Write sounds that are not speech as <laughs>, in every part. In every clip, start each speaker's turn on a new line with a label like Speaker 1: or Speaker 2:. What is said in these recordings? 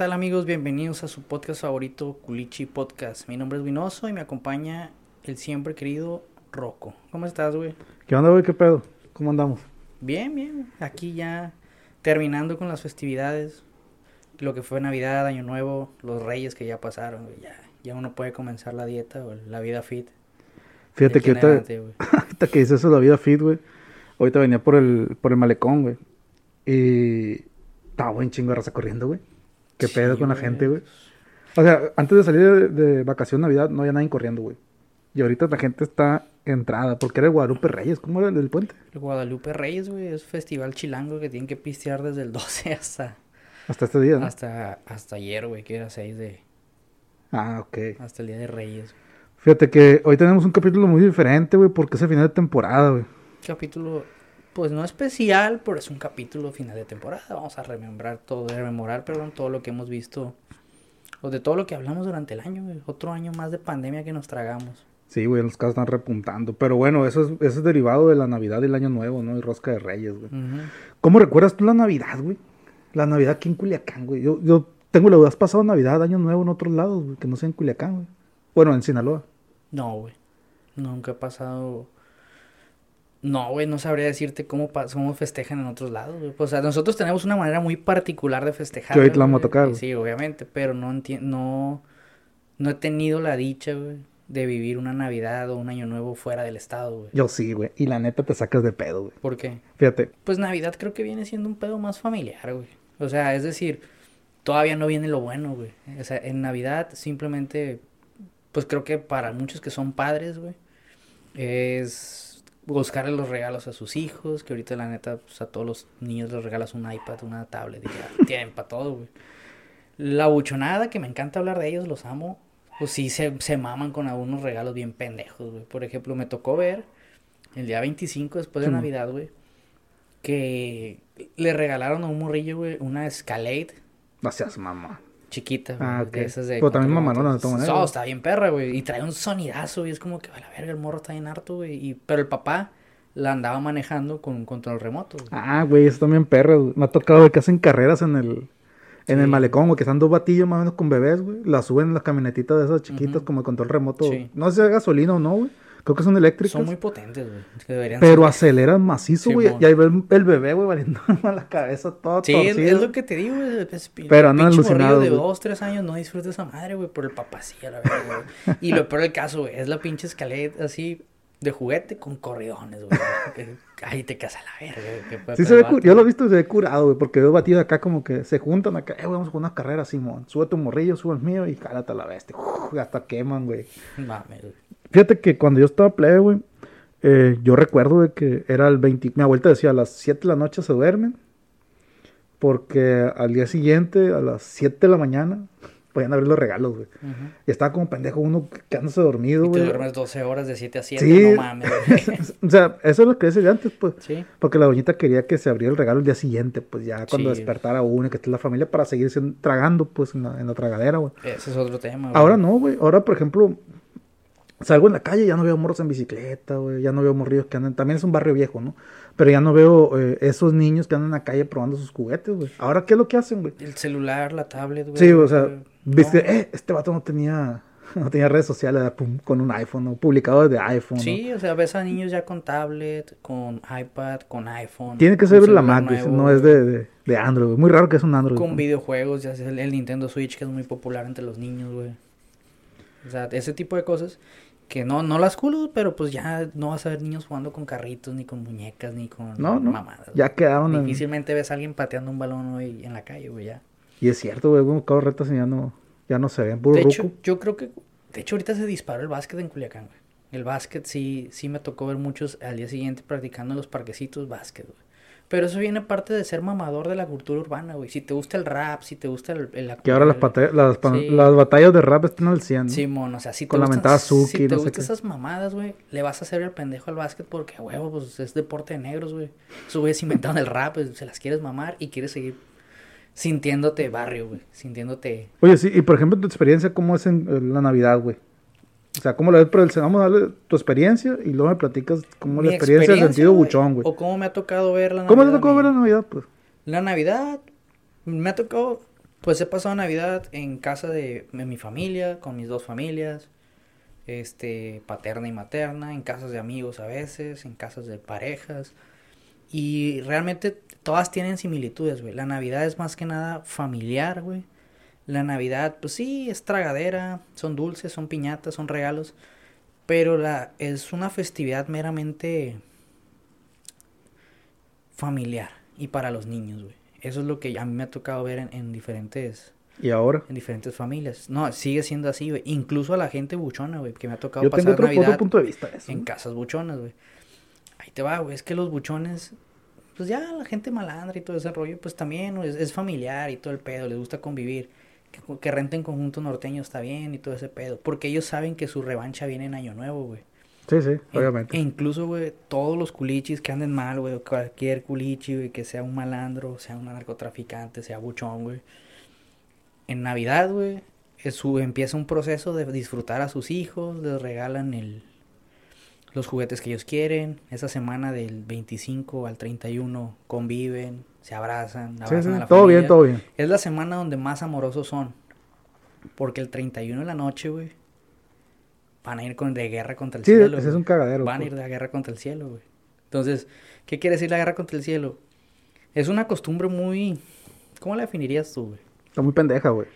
Speaker 1: Hola, ¿qué tal amigos? Bienvenidos a su podcast favorito, Culichi Podcast. Mi nombre es Vinoso y me acompaña el siempre querido Rocco. ¿Cómo estás, güey?
Speaker 2: ¿Qué onda, güey? ¿Qué pedo? ¿Cómo andamos?
Speaker 1: Bien, bien. Aquí ya terminando con las festividades. Lo que fue Navidad, Año Nuevo, los Reyes que ya pasaron, güey. Ya, ya uno puede comenzar la dieta o la vida fit.
Speaker 2: Fíjate que ahorita, <laughs> ahorita que dices eso la vida fit, güey. Ahorita venía por el, por el malecón, güey. Y estaba buen chingo de raza corriendo, güey. ¿Qué
Speaker 1: Sí,
Speaker 2: pedo con la gente, güey? O sea, antes de salir de, de vacación Navidad no había nadie corriendo, güey. Y ahorita la gente está entrada, porque era el Guadalupe Reyes, ¿cómo era el del puente?
Speaker 1: El Guadalupe Reyes, güey, es festival chilango que tienen que pistear desde el <laughs> 12 hasta,
Speaker 2: Hasta este día, ¿no?
Speaker 1: hasta, hasta ayer, güey, que era 6 de...
Speaker 2: Ah, ok.
Speaker 1: Hasta el día de Reyes.
Speaker 2: Fíjate que hoy tenemos un capítulo muy diferente, güey, porque es el final de temporada, güey.
Speaker 1: capítulo, pues no especial, pero es un capítulo final de temporada. Vamos a remembrar todo, rememorar, perdón, todo lo que hemos visto, o de todo lo que hablamos durante el año, güey. Otro año más de pandemia que nos tragamos.
Speaker 2: Sí, güey, los casos están repuntando. Pero bueno, eso es, eso es derivado de la Navidad y el Año Nuevo, ¿no? Y Rosca de Reyes, güey. ¿Cómo recuerdas tú la Navidad, güey? La Navidad aquí en Culiacán, güey. Yo, yo tengo la duda, ¿has pasado Navidad, Año Nuevo en otros lados, güey? Que no sea en Culiacán, güey. Bueno, en Sinaloa.
Speaker 1: No, güey. Nunca he pasado. No, güey, no sabría decirte cómo, cómo festejan en otros lados, güey. Pues, o sea, nosotros tenemos una manera muy particular de festejar.
Speaker 2: Que ahorita vamos a tocar.
Speaker 1: Sí, obviamente, pero no no, no he tenido la dicha, güey, de vivir una Navidad o un Año Nuevo fuera del estado, güey.
Speaker 2: Yo sí, güey. Y la neta te sacas de pedo, güey.
Speaker 1: ¿Por qué?
Speaker 2: Fíjate.
Speaker 1: Pues Navidad creo que viene siendo un pedo más familiar, güey. O sea, es decir, todavía no viene lo bueno, güey. O sea, en Navidad simplemente, pues creo que para muchos que son padres, güey, es buscarle los regalos a sus hijos, que ahorita la neta, pues a todos los niños les regalas un iPad, una tablet, y ya <laughs> tienen para todo, güey. La buchonada, que me encanta hablar de ellos, los amo, pues sí se, se maman con algunos regalos bien pendejos, güey. Por ejemplo, me tocó ver el día 25 después de
Speaker 2: Sí.
Speaker 1: Navidad, güey, que le regalaron a un morrillo, güey, una Escalade
Speaker 2: No seas mamá.
Speaker 1: Chiquita, güey,
Speaker 2: Ah,
Speaker 1: de
Speaker 2: ok.
Speaker 1: esas de
Speaker 2: Pero también mamalona de todas maneras,
Speaker 1: No, está bien perra, güey, y trae un sonidazo, y es como que, a la verga, el morro está bien harto, güey, y, pero el papá la andaba manejando con un control remoto, güey.
Speaker 2: Ah, güey, eso también güey. Me ha tocado, güey, que hacen carreras en el... En el malecón, güey, que están dos batillos más o menos con bebés, güey. La suben en las camionetitas de esas chiquitas como de control remoto.
Speaker 1: Sí.
Speaker 2: No sé si es gasolina o no, güey. Creo que son eléctricas.
Speaker 1: Son muy potentes, güey,
Speaker 2: Pero
Speaker 1: ser-
Speaker 2: aceleran macizo, güey. Y ahí ve el, el bebé, güey, valiendo <laughs> la cabeza todo
Speaker 1: Sí, es,
Speaker 2: torcido.
Speaker 1: es lo que te digo, güey.
Speaker 2: Pero andan alucinados,
Speaker 1: de dos, tres años no disfruta esa madre, güey, por el papá sí, a la verga, güey. Y lo peor del caso, güey, es la pinche escaleta así de juguete con corridones, güey. Ahí te casa la verga,
Speaker 2: Sí, se ve, yo lo he visto y se ve curado, güey, porque veo batidos acá como que se juntan acá, eh, güey, vamos a jugar unas carreras, Simón. Sube tu morrillo, sube el mío y cálate a la bestia. Uf, hasta queman, güey.
Speaker 1: Mames, güey.
Speaker 2: Fíjate que cuando yo estaba plebe, güey, eh, yo recuerdo güey, que era el 20, mi abuelita decía a las 7 de la noche se duermen, porque al día siguiente, a las 7 de la mañana, podían abrir los regalos, güey.
Speaker 1: Ujú.
Speaker 2: Y estaba como pendejo uno quedándose dormido,
Speaker 1: Y te
Speaker 2: güey.
Speaker 1: duermes 12 horas de 7 a 7,
Speaker 2: Sí.
Speaker 1: no mames, <laughs> güey.
Speaker 2: o sea, eso es lo que decía antes, pues.
Speaker 1: Sí.
Speaker 2: Porque la doñita quería que se abriera el regalo el día siguiente, pues ya cuando
Speaker 1: Sí.
Speaker 2: despertara uno y que esté la familia para seguir tragando, pues en la, en la tragadera, güey.
Speaker 1: Ese es otro tema, güey.
Speaker 2: Ahora no, güey. Ahora, por ejemplo, salgo en la calle, ya no veo morros en bicicleta, güey. Ya no veo morrillos que andan. También es un barrio viejo, ¿no? Pero ya no veo eh, esos niños que andan en la calle probando sus juguetes, güey. Ahora, ¿qué es lo que hacen, güey?
Speaker 1: El celular, la tablet, güey.
Speaker 2: Sí, o sea, viste, eh, este vato no tenía, <laughs> no tenía redes sociales, era pum, con un iPhone, ¿no? Publicado desde iPhone, ¿no?
Speaker 1: Sí, o sea, ves a niños ya con tablet, con iPad, con iPhone.
Speaker 2: Tiene que ser la Mac,
Speaker 1: nuevo,
Speaker 2: no es de, de, de Android, güey. Muy raro que es un Android.
Speaker 1: Con
Speaker 2: ¿no?
Speaker 1: videojuegos, ya sea el, el Nintendo Switch, que es muy popular entre los niños, güey. O sea, ese tipo de cosas que no, no las culo, pero pues ya no vas a ver niños jugando con carritos, ni con muñecas, ni con
Speaker 2: No, no.
Speaker 1: mamadas.
Speaker 2: Ya quedaron en...
Speaker 1: Difícilmente ves a alguien pateando un balón hoy en la calle, güey, ya.
Speaker 2: Y es cierto, güey, un carro retas y ya no, ya no se ven, puro
Speaker 1: De hecho,
Speaker 2: ruco.
Speaker 1: yo creo que, de hecho, ahorita se disparó el básquet en Culiacán, güey. El básquet sí, sí me tocó ver muchos al día siguiente practicando en los parquecitos básquet, güey. Pero eso viene parte de ser mamador de la cultura urbana, güey. Si te gusta el rap, si te gusta el... el
Speaker 2: Que ahora las,
Speaker 1: el-
Speaker 2: las,
Speaker 1: Sí.
Speaker 2: las batallas de rap están al 100. ¿no?
Speaker 1: Simón, o sea, si te
Speaker 2: Con la
Speaker 1: gustan-
Speaker 2: mentada Suki,
Speaker 1: si te
Speaker 2: no
Speaker 1: gustan esas mamadas, güey, le vas a hacer el pendejo al básquet porque, a huevo, pues es deporte de negros, güey. Esos güeyes inventaron el rap, pues, se las quieres mamar y quieres seguir sintiéndote barrio, güey. Sintiéndote...
Speaker 2: Oye, sí, y por ejemplo, tu experiencia, ¿cómo es en la Navidad, güey? O sea, ¿cómo lo ves el Vamos a darle tu experiencia y luego me platicas cómo
Speaker 1: Mi
Speaker 2: la experiencia en sentido
Speaker 1: güey,
Speaker 2: buchón, güey.
Speaker 1: O cómo me ha tocado ver la
Speaker 2: ¿Cómo te
Speaker 1: Navidad
Speaker 2: tocó ver la Navidad, pues?
Speaker 1: La Navidad me ha tocado Pues he pasado Navidad en casa de, de mi familia, con mis dos familias, este, paterna y materna, en casas de amigos a veces, en casas de parejas. Y realmente todas tienen similitudes, güey. La Navidad es más que nada familiar, güey. La Navidad, pues sí, es tragadera, son dulces, son piñatas, son regalos. Pero la, es una festividad meramente familiar y para los niños, güey. Eso es lo que a mí me ha tocado ver en, en diferentes
Speaker 2: ¿Y ahora?
Speaker 1: en diferentes familias. No, sigue siendo así, güey. Incluso a la gente buchona, güey, que me ha tocado
Speaker 2: Yo
Speaker 1: pasar
Speaker 2: otro
Speaker 1: Navidad
Speaker 2: punto de vista eso.
Speaker 1: en casas buchonas, güey. Ahí te va, güey. Es que los buchones, pues ya la gente malandra y todo ese rollo, pues también es, es familiar y todo el pedo, les gusta convivir. Que, que renten conjunto norteño está bien y todo ese pedo. Porque ellos saben que su revancha viene en Año Nuevo, güey.
Speaker 2: Sí, sí,
Speaker 1: E-
Speaker 2: obviamente.
Speaker 1: E incluso, güey, todos los culichis que anden mal, güey, cualquier culichi, güey, que sea un malandro, sea un narcotraficante, sea buchón, güey. En Navidad, güey, empieza un proceso de disfrutar a sus hijos, les regalan el, los juguetes que ellos quieren. Esa semana del 25 al 31 conviven, se abrazan, abrazan
Speaker 2: sí,
Speaker 1: a la
Speaker 2: todo bien, todo bien.
Speaker 1: Es la semana donde más amorosos son. Porque el 31 de la noche, güey, van a ir con, de guerra contra el
Speaker 2: Sí,
Speaker 1: cielo.
Speaker 2: ese es un cagadero.
Speaker 1: Van a
Speaker 2: pues.
Speaker 1: ir de guerra contra el cielo, güey. Entonces, ¿qué quiere decir la guerra contra el cielo? Es una costumbre muy... ¿Cómo la definirías tú, güey?
Speaker 2: Está muy pendeja, güey.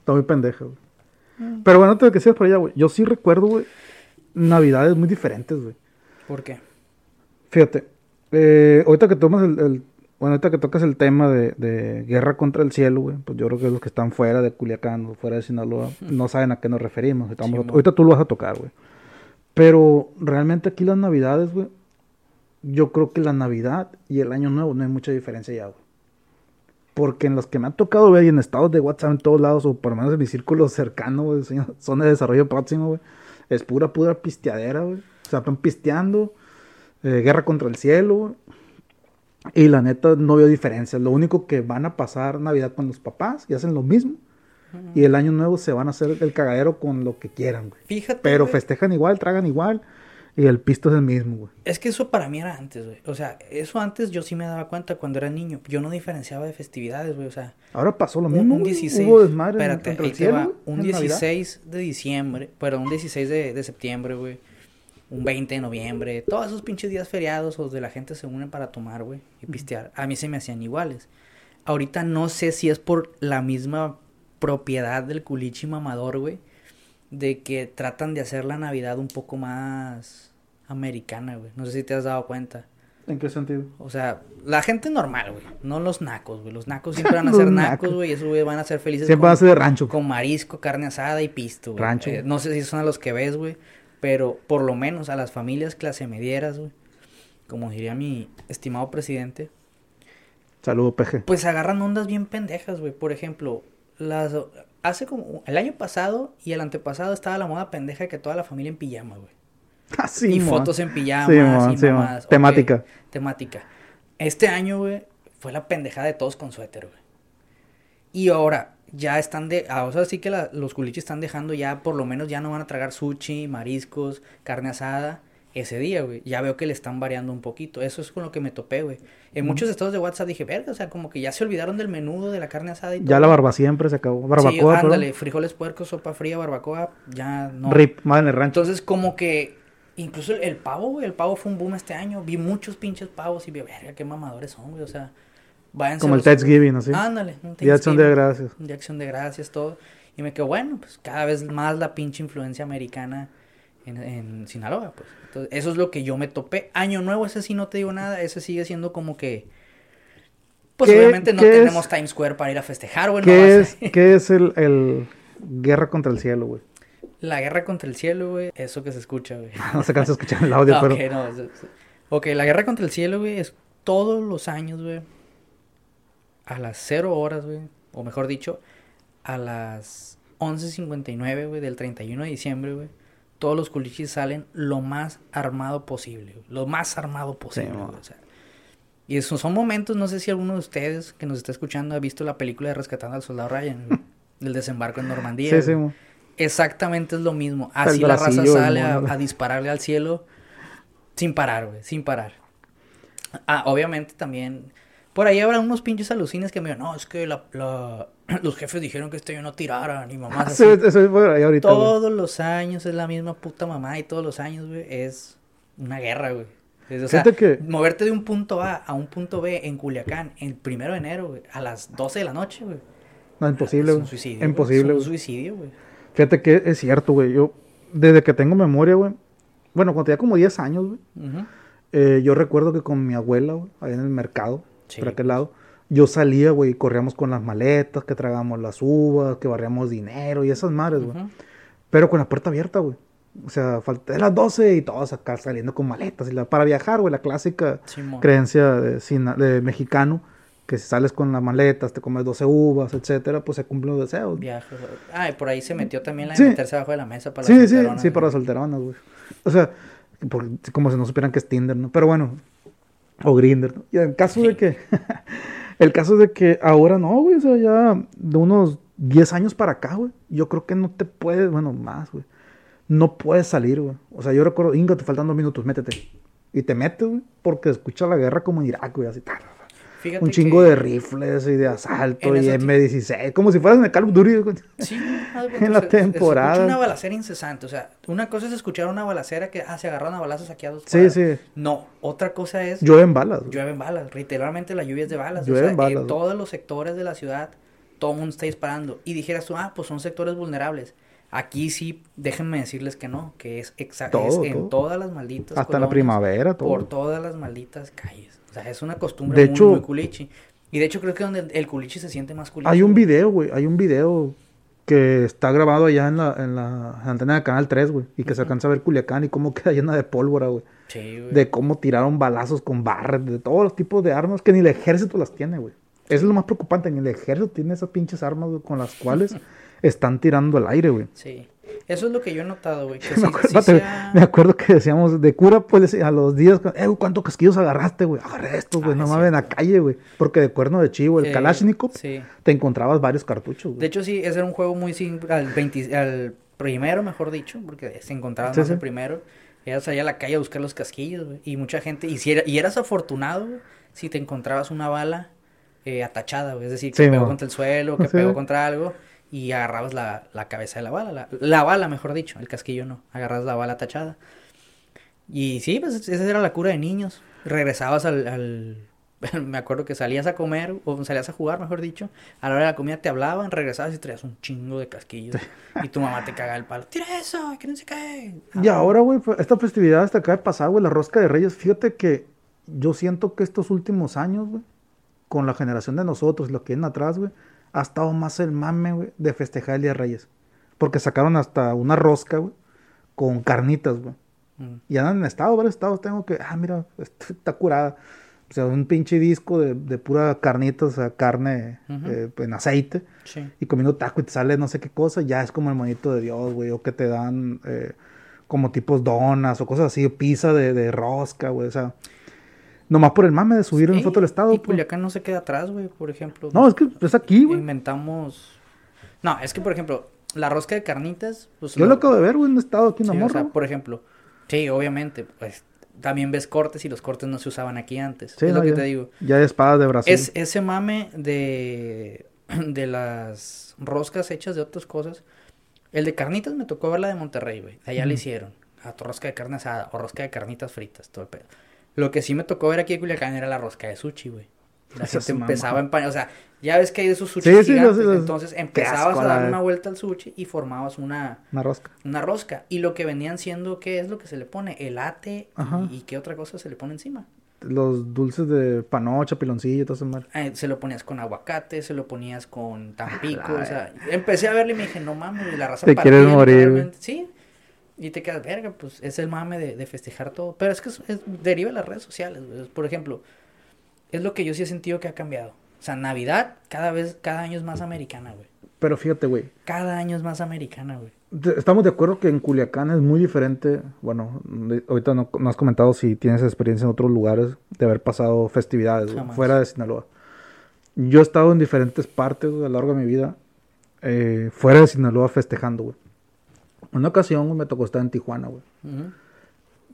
Speaker 2: Está muy pendeja, güey.
Speaker 1: Mm.
Speaker 2: Pero bueno, antes de que sigas por allá, güey. Yo sí recuerdo, güey, navidades muy diferentes, güey.
Speaker 1: ¿Por qué?
Speaker 2: Fíjate, eh, ahorita que tomas el, el- bueno, ahorita que tocas el tema de, de guerra contra el cielo, güey, pues yo creo que los que están fuera de Culiacán o fuera de Sinaloa no saben a qué nos referimos. Estamos-
Speaker 1: Simón.
Speaker 2: ahorita tú lo vas a tocar, güey. Pero realmente aquí las navidades, güey, yo creo que la Navidad y el Año Nuevo no hay mucha diferencia ya, güey. Porque en los que me ha tocado ver y en estados de WhatsApp en todos lados, o por lo menos en mi círculo cercano, güey, <laughs> son de desarrollo próximo, güey, es pura, pura pisteadera, güey. O sea, están pisteando, eh, guerra contra el cielo, güey. Y la neta no veo diferencia. Lo único que van a pasar Navidad con los papás y hacen lo mismo. Y el año nuevo se van a hacer el cagadero con lo que quieran, güey.
Speaker 1: Fíjate,
Speaker 2: Pero
Speaker 1: güey,
Speaker 2: festejan igual, tragan igual. Y el pisto es el mismo, güey.
Speaker 1: Es que eso para mí era antes, güey. O sea, eso antes yo sí me daba cuenta cuando era niño. Yo no diferenciaba de festividades, güey. O sea,
Speaker 2: Ahora pasó lo mismo.
Speaker 1: un
Speaker 2: güey.
Speaker 1: 16...
Speaker 2: Hubo desmadre
Speaker 1: espérate,
Speaker 2: el cielo,
Speaker 1: va. Un
Speaker 2: en Navidad.
Speaker 1: 16 de diciembre, pero un 16 de, de septiembre, güey. Un 20 de noviembre. Todos esos pinches días feriados o donde la gente se une para tomar, güey, y pistear. A mí se me hacían iguales. Ahorita no sé si es por la misma propiedad del culichi mamador, güey. De que tratan de hacer la Navidad un poco más americana, güey. No sé si te has dado cuenta.
Speaker 2: ¿En qué sentido?
Speaker 1: O sea, la gente normal, güey. No los nacos, güey. Los nacos siempre <laughs> van a ser
Speaker 2: nacos.
Speaker 1: güey. Y esos, güey, van a ser felices
Speaker 2: Siempre
Speaker 1: con,
Speaker 2: van a ser de rancho.
Speaker 1: con marisco, carne asada y pisto, güey.
Speaker 2: Rancho.
Speaker 1: Eh, no sé si son a los que ves, güey. Pero por lo menos a las familias clase medieras, güey. Como diría mi estimado presidente.
Speaker 2: Saludo, peje.
Speaker 1: Pues agarran ondas bien pendejas, güey. Por ejemplo, las... Hace como... El año pasado y el antepasado estaba la moda pendeja de que toda la familia en pijama, güey.
Speaker 2: Así, <laughs>
Speaker 1: y fotos en pijamas y. Ok,
Speaker 2: Temática.
Speaker 1: temática. Este año, güey, fue la pendejada de todos con suéter, güey. Y ahora, ya están de... ah, O sea, sí que la- los culichis están dejando ya, por lo menos ya no van a tragar sushi, mariscos, carne asada ese día, güey. Ya veo que le están variando un poquito. Eso es con lo que me topé, güey. En muchos estados de WhatsApp dije, verga, o sea, como que ya se olvidaron del menudo, de la carne asada y todo.
Speaker 2: Ya la barba siempre se acabó. Barbacoa,
Speaker 1: Sí, ándale, frijoles puercos, sopa fría, barbacoa, ya no.
Speaker 2: Rip, madre en el rancho.
Speaker 1: Entonces, como que incluso el, el pavo, güey, el pavo fue un boom este año. Vi muchos pinches pavos y vi, verga, qué mamadores son, güey. O sea, váyanse
Speaker 2: Como el Thanksgiving, así.
Speaker 1: Ándale, un
Speaker 2: Día de acción de
Speaker 1: Thanksgiving,
Speaker 2: gracias.
Speaker 1: de acción de gracias, todo. Y me quedo, bueno, pues cada vez más la pinche influencia americana en, en Sinaloa, pues. Entonces, eso es lo que yo me topé. Año nuevo, ese sí no te digo nada, ese sigue siendo como que. Pues
Speaker 2: ¿Qué-
Speaker 1: obviamente no
Speaker 2: es-
Speaker 1: tenemos Times Square para ir a festejar, güey. no
Speaker 2: ¿Qué
Speaker 1: a-
Speaker 2: es, ¿Qué es el, el guerra contra el cielo, güey?
Speaker 1: La guerra contra el cielo, güey, eso que se escucha, güey. <laughs>
Speaker 2: No se cansa de escuchar el audio, <laughs> pero...
Speaker 1: ok, no, es- es- ok, la guerra contra el cielo, güey, es todos los años, güey. A las 0 horas, güey. O mejor dicho, a las 11.59, güey, del 31 de diciembre, güey. Todos los culichis salen lo más armado posible, güey, Lo más armado posible, güey, o sea. Y esos son momentos, no sé si alguno de ustedes que nos está escuchando ha visto la película de Rescatando al Soldado Ryan, güey, <laughs> del desembarco en Normandía.
Speaker 2: Sí, sí.
Speaker 1: Exactamente es lo mismo. Así la raza sale a, dispararle al cielo sin parar, güey, sin parar. Ah, obviamente también. Por ahí habrá unos pinches alucines que me digan, no, es que la, la, <clears throat> los jefes dijeron que este año no tiraran y <laughs> mamá.
Speaker 2: Sí, eso es por ahí ahorita, güey.
Speaker 1: Todos los años es la misma puta mamá y todos los años, güey, es una guerra, güey. Es, o sea,
Speaker 2: Fíjate que-
Speaker 1: moverte de un punto A a un punto B en Culiacán el primero de enero, güey, a las 12 de la noche, güey.
Speaker 2: No, imposible,
Speaker 1: Es un
Speaker 2: güey. Imposible,
Speaker 1: Es un suicidio, güey.
Speaker 2: Fíjate que es cierto, güey. Yo, desde que tengo memoria, güey. Bueno, cuando tenía como 10 años, güey.
Speaker 1: Ujú.
Speaker 2: eh, yo recuerdo que con mi abuela, güey, ahí en el mercado,
Speaker 1: Sí.
Speaker 2: por aquel lado, yo salía, güey, y corríamos con las maletas, que tragábamos las uvas, que barríamos dinero y esas madres, güey.
Speaker 1: Ujú.
Speaker 2: Pero con la puerta abierta, güey. O sea, falté de las 12 y todos acá saliendo con maletas. Y la, para viajar, güey, la clásica
Speaker 1: Simón.
Speaker 2: creencia de, de mexicano, que si sales con las maletas, te comes 12 uvas, etcétera, pues se cumplen los deseos.
Speaker 1: Viajes. Ah, y por ahí se metió también la de
Speaker 2: Sí.
Speaker 1: meterse abajo de la mesa para
Speaker 2: Sí,
Speaker 1: las
Speaker 2: sí,
Speaker 1: solteronas,
Speaker 2: sí,
Speaker 1: güey.
Speaker 2: para las solteronas, güey. O sea, como si no supieran que es Tinder, ¿no? Pero bueno, o Grinder, ¿no? Y el caso de que, <laughs> el caso de que ahora no, güey, o sea, ya de unos 10 años para acá, güey, yo creo que no te puedes, bueno, más, güey, no puedes salir, güey. O sea, yo recuerdo, Inga, te faltan dos minutos, métete. Y te metes, güey, porque escucha la guerra como en Irak, güey, así, ta, ta, ta.
Speaker 1: Fíjate
Speaker 2: un chingo de rifles y de asalto y
Speaker 1: ese ti-
Speaker 2: M16, como si fueras en el Call of Duty.
Speaker 1: Sí, <laughs>
Speaker 2: En la
Speaker 1: se-
Speaker 2: temporada.
Speaker 1: Se una balacera incesante. O sea, una cosa es escuchar una balacera que, ah, se agarraron a balazos aquí a dos
Speaker 2: Sí,
Speaker 1: cuadras.
Speaker 2: sí.
Speaker 1: No, otra cosa es,
Speaker 2: Llueven balas,
Speaker 1: llueven balas. Literalmente la lluvia es de balas. o
Speaker 2: Llueven
Speaker 1: sea,
Speaker 2: balas,
Speaker 1: en todos los sectores de la ciudad, todo el mundo está disparando. Y dijeras tú, ah, pues son sectores vulnerables. Aquí sí, déjenme decirles que no, que es exacto. En
Speaker 2: todo.
Speaker 1: todas las malditas
Speaker 2: Hasta la primavera, todo.
Speaker 1: Por todas las malditas calles. Es una costumbre
Speaker 2: De
Speaker 1: muy,
Speaker 2: hecho-
Speaker 1: muy culichi. Y de hecho creo que donde el culichi se siente más culichi.
Speaker 2: Hay un video, güey. Hay un video que está grabado allá en la, en la antena de Canal 3, güey. Y que se alcanza a ver Culiacán y cómo <laughs> queda llena de pólvora, güey.
Speaker 1: Sí, güey.
Speaker 2: De cómo tiraron balazos con barras, de todos los tipos de armas que ni el ejército las tiene, güey. Eso es lo más preocupante. Ni el ejército tiene esas pinches armas güey, con las cuales <laughs> están tirando al aire, güey.
Speaker 1: Sí. Eso es lo que yo he notado, güey. Que <laughs>
Speaker 2: Me,
Speaker 1: sí-
Speaker 2: acuerdo,
Speaker 1: sí
Speaker 2: me acuerdo que decíamos de cura, pues a los días, eh, ¿cuántos casquillos agarraste, güey? Agarré estos, güey,
Speaker 1: Ah,
Speaker 2: no
Speaker 1: es
Speaker 2: mames, en la calle, güey. Porque de cuerno de chivo, el
Speaker 1: Eh,
Speaker 2: Kalashnikov,
Speaker 1: Sí.
Speaker 2: te encontrabas varios cartuchos, güey.
Speaker 1: De hecho, sí, ese era un juego muy simple. Al, 20 al primero, mejor dicho, porque se encontraba
Speaker 2: Sí,
Speaker 1: más el primero. Era salir a la calle a buscar los casquillos, güey. Y mucha gente. Y, si era- y eras afortunado, güey, si te encontrabas una bala eh, atachada, güey. Es decir, que pegó contra el suelo, que <laughs> pegó contra algo. Y agarrabas la, la cabeza de la bala. La, la bala, mejor dicho. El casquillo no. Agarras la bala atachada. Y sí, pues esa era la cura de niños. Regresabas al, al- <laughs> Me acuerdo que salías a comer, o salías a jugar, mejor dicho. A la hora de la comida te hablaban, regresabas y traías un chingo de casquillos. Y tu mamá te cagaba el palo. ¡Tira eso! ¡Que no se cae!
Speaker 2: Y ahora, güey, fue- esta festividad hasta acaba de pasar, güey, la rosca de Reyes. Fíjate que yo siento que estos últimos años, güey, con la generación de nosotros, lo que vienen atrás, güey, ha estado más el mame, güey, de festejar el Día de Reyes. Porque sacaron hasta una rosca, güey, con carnitas, güey.
Speaker 1: Mm.
Speaker 2: Y andan en estado, varios estados tengo que, ah, mira, est- está curada. O sea, un pinche disco de, de pura carnita, o sea, carne eh, en aceite
Speaker 1: Sí.
Speaker 2: y comiendo taco y te sale no sé qué cosa, ya es como el monito de Dios, güey, o que te dan eh, como tipos donas o cosas así, o pizza de, de rosca, güey, o sea, nomás por el mame de subir una
Speaker 1: Sí,
Speaker 2: foto al estado.
Speaker 1: Y
Speaker 2: pues.
Speaker 1: Culiacán no se queda atrás, güey, por ejemplo.
Speaker 2: No, es que es aquí, güey.
Speaker 1: Inventamos... No, es que, por ejemplo, la rosca de carnitas... Pues,
Speaker 2: Yo lo acabo de ver, güey, en un estado aquí en
Speaker 1: Sí, o sea, por ejemplo, sí, obviamente, pues también ves cortes y los cortes no se usaban aquí antes.
Speaker 2: Sí,
Speaker 1: es
Speaker 2: no,
Speaker 1: lo que
Speaker 2: ya,
Speaker 1: te digo.
Speaker 2: Ya hay espadas de Brasil.
Speaker 1: Es ese mame de, <clears throat> de las roscas hechas de otras cosas. El de carnitas me tocó ver la de Monterrey, güey. Allá le
Speaker 2: Ujú.
Speaker 1: hicieron. A tu rosca de carne asada o rosca de carnitas fritas, todo el pedo. Lo que sí me tocó ver aquí en Culiacán era la rosca de sushi, güey. La gente
Speaker 2: sí, mamá.
Speaker 1: empezaba a empañar, o sea, ya ves que hay de esos sushi
Speaker 2: Sí, sí,
Speaker 1: gigantes,
Speaker 2: los- los-
Speaker 1: entonces empezabas
Speaker 2: asco,
Speaker 1: a dar una vuelta al sushi y formabas una,
Speaker 2: Una rosca.
Speaker 1: una rosca. Y lo que venían siendo, ¿qué es lo que se le pone? Elate
Speaker 2: Ajá.
Speaker 1: y, y qué otra cosa se le pone encima.
Speaker 2: Los dulces de panocha, piloncillo todo eso, madre.
Speaker 1: Eh, se lo ponías con aguacate, se lo ponías con tampico,
Speaker 2: la
Speaker 1: o sea, empecé a verle y me dije, no mames, la raza
Speaker 2: Te quieres morir,
Speaker 1: literalmente". Sí, y te quedas, verga, pues es el mame de, de festejar todo. Pero es que es, es- deriva de las redes sociales. Por ejemplo, es lo que yo sí he sentido que ha cambiado. O sea, Navidad cada vez, cada año es más americana, güey.
Speaker 2: Pero fíjate, güey.
Speaker 1: Cada año es más americana, güey.
Speaker 2: Estamos de acuerdo que en Culiacán es muy diferente. Bueno, ahorita no, no has comentado si tienes experiencia en otros lugares de haber pasado festividades güey, fuera de Sinaloa. Yo he estado en diferentes partes güey, a lo largo de mi vida eh, fuera de Sinaloa festejando, güey. Una ocasión güey, me tocó estar en Tijuana, güey.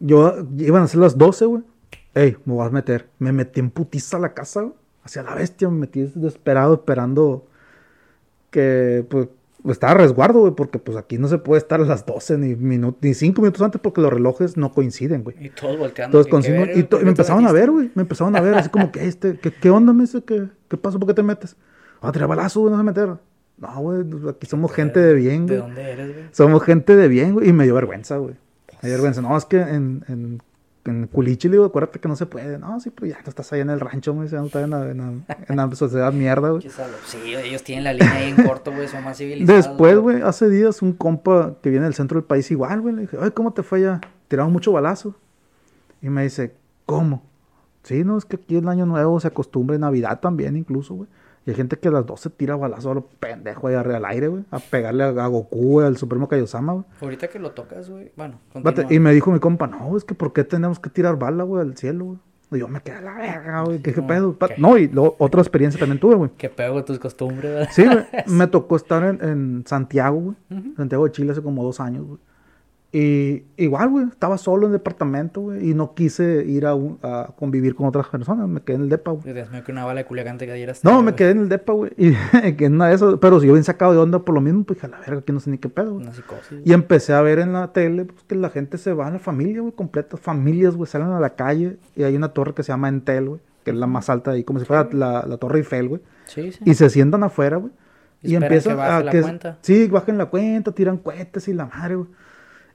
Speaker 2: Yo iban a ser las 12, güey. Ey, me vas a meter. Me metí en putiza a la casa, güey. Hacia la bestia me metí desesperado esperando que pues estaba a resguardo, güey, porque pues aquí no se puede estar a las 12 ni minutos, ni 5 minutos antes porque los relojes no coinciden, güey.
Speaker 1: Y todos volteando.
Speaker 2: Entonces,
Speaker 1: que,
Speaker 2: con
Speaker 1: ¿qué
Speaker 2: cinco-
Speaker 1: verga,
Speaker 2: y,
Speaker 1: ¿por
Speaker 2: to- y
Speaker 1: qué
Speaker 2: me empezaron a ver, güey. Me empezaron a ver, así como que, este, ¿qué, qué onda, me dice? ¿Qué, ¿Qué pasó? ¿Por qué te metes? Ah, balazo, güey, no se meter. No, güey, pues, aquí somos gente de bien,
Speaker 1: ¿De
Speaker 2: güey.
Speaker 1: dónde eres, güey?
Speaker 2: Somos gente de bien, güey. Y me dio vergüenza, güey. Me dio vergüenza. No, es que en, en, en Culichi, le digo, acuérdate que no se puede. No, sí, pero ya no estás ahí en el rancho, güey. No estás en la, en la, en la sociedad mierda, güey. <laughs>
Speaker 1: Sí, ellos tienen la línea ahí en corto, güey, son más civilizados.
Speaker 2: Después, güey, hace días un compa que viene del centro del país igual, güey, le dije, ay, ¿cómo te fue allá? Tiraron mucho balazo. Y me dice, ¿cómo? Sí, no, es que aquí el año nuevo se acostumbra, en Navidad también incluso, güey. Y hay gente que a las 12 tira balazo a lo pendejo ahí arriba al aire, güey. A pegarle a, a Goku, güey, al Supremo Kaiosama, güey.
Speaker 1: Ahorita que lo tocas, güey, bueno, continúa.
Speaker 2: Y me dijo mi compa, no, es que ¿por qué tenemos que tirar bala, güey, al cielo, güey? Y yo me quedé a la verga, güey. ¿Qué, pedo? No, y luego otra experiencia también tuve, güey.
Speaker 1: Qué pedo tus costumbres, ¿verdad?
Speaker 2: Sí, güey. <laughs> Me tocó estar en, en Santiago, güey.
Speaker 1: Ujú.
Speaker 2: Santiago de Chile hace como dos años, güey. Y igual, güey, estaba solo en el departamento, güey, y no quise ir a, un- a convivir con otras personas, me quedé en el depa, güey.
Speaker 1: Dios mío, que una bala de Culiacán te cayera
Speaker 2: No, me quedé en el depa, güey, y <laughs> que en una de esas, pero si yo bien sacado de onda por lo mismo, pues dije, a la verga, aquí no sé ni qué pedo, güey.
Speaker 1: Una psicosis.
Speaker 2: Y empecé a ver en la tele, pues, que la gente se va a la familia, güey, completas familias, güey, salen a la calle, y hay una torre que se llama Entel, güey, que es la más alta de ahí, como si fuera la, la torre Eiffel, güey.
Speaker 1: Sí, sí.
Speaker 2: Y se sientan afuera, güey.
Speaker 1: Y
Speaker 2: Y, empiezan
Speaker 1: que
Speaker 2: a
Speaker 1: la
Speaker 2: que...
Speaker 1: cuenta.
Speaker 2: Sí, bajen la cuenta, tiran cohetes y la madre, güey.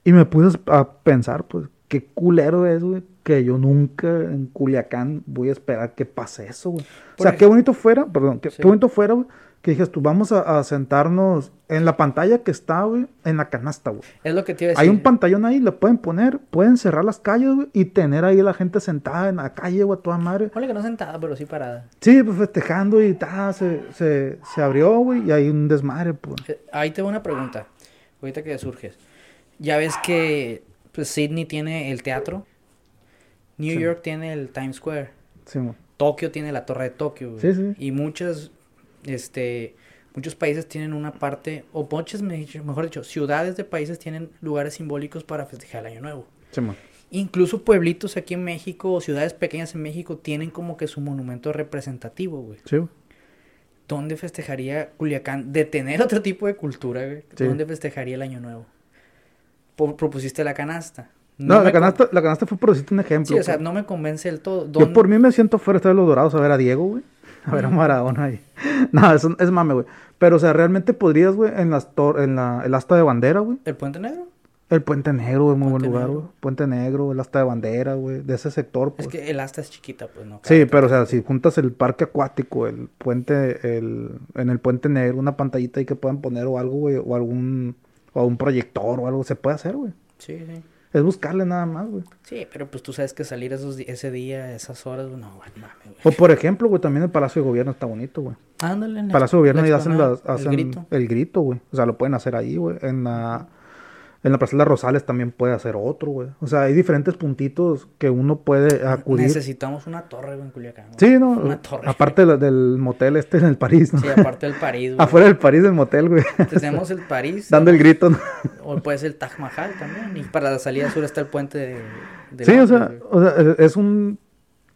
Speaker 2: Y me puse a pensar, pues, qué culero es, güey, que yo nunca en Culiacán voy a esperar que pase eso, güey. O sea, qué bonito fuera, perdón, qué,
Speaker 1: Sí.
Speaker 2: qué bonito fuera, güey, que dijes tú, vamos a, a sentarnos en la pantalla que está, güey, en la canasta, güey.
Speaker 1: Es lo que te iba a decir.
Speaker 2: Hay un pantallón ahí, le pueden poner, pueden cerrar las calles, güey, y tener ahí a la gente sentada en la calle, güey, a toda madre.
Speaker 1: Ponle que no sentada, pero sí parada.
Speaker 2: Sí, pues festejando y ta, se, se, se abrió, güey, y hay un desmadre, pues.
Speaker 1: Eh, Ahí te va una pregunta. Ahorita que surges. Ya ves que pues, Sydney tiene el teatro. New
Speaker 2: Sí.
Speaker 1: York tiene el Times Square.
Speaker 2: Sí.
Speaker 1: Tokio tiene la Torre de Tokio.
Speaker 2: Sí.
Speaker 1: Y muchas, este, muchos países tienen una parte, o muchas, me- mejor dicho, ciudades de países tienen lugares simbólicos para festejar el Año Nuevo. Incluso pueblitos aquí en México o ciudades pequeñas en México tienen como que su monumento representativo, güey.
Speaker 2: Sí.
Speaker 1: ¿Dónde festejaría Culiacán de tener <laughs> otro tipo de cultura, güey? ¿Dónde festejaría el Año Nuevo? Propusiste la canasta.
Speaker 2: No, la,
Speaker 1: con-
Speaker 2: canasta, la canasta fue por decirte un ejemplo.
Speaker 1: Sí, o sea,
Speaker 2: pues.
Speaker 1: no me convence del todo.
Speaker 2: Yo
Speaker 1: ¿Dónde-
Speaker 2: por mí me siento fuera de los dorados a ver a Diego, güey. A ver a Maradona ahí. <laughs> No, eso es mame, güey. Pero, o sea, realmente podrías, güey, en, las tor- en la, el asta de bandera, güey.
Speaker 1: ¿El Puente Negro?
Speaker 2: El Puente Negro es muy buen lugar, güey. Puente Negro, el asta de bandera, güey. De ese sector, pues.
Speaker 1: Es que el asta es chiquita, pues no.
Speaker 2: Sí, pero o sea, si juntas el parque acuático, el puente, el, en el puente negro, una pantallita ahí que puedan poner o algo, güey, o algún, o un proyector o algo, se puede hacer, güey.
Speaker 1: Sí, sí.
Speaker 2: Es buscarle nada más, güey.
Speaker 1: Sí, pero pues tú sabes que salir esos, ese día, esas horas, güey, no, güey, mames, güey.
Speaker 2: O por ejemplo, güey, también el Palacio de Gobierno está bonito, güey.
Speaker 1: Ándale. en la
Speaker 2: Palacio de Gobierno ahí hacen, las, hacen
Speaker 1: El grito.
Speaker 2: el grito, güey. O sea, lo pueden hacer ahí, güey. En la, en la Plaza de las Rosales también puede hacer otro, güey. O sea, hay diferentes puntitos que uno puede acudir.
Speaker 1: Necesitamos una torre, güey, en Culiacán. güey.
Speaker 2: Sí, ¿no?
Speaker 1: Una torre. <laughs>
Speaker 2: Aparte del motel este en el París, ¿no?
Speaker 1: Sí, aparte del París, güey.
Speaker 2: Afuera del París del motel, güey.
Speaker 1: Tenemos el París. <laughs>
Speaker 2: Dando el grito, ¿no?
Speaker 1: O puede ser el Taj Mahal también. Y para la salida sur está el puente de. de
Speaker 2: Sí, o sea, o sea, es un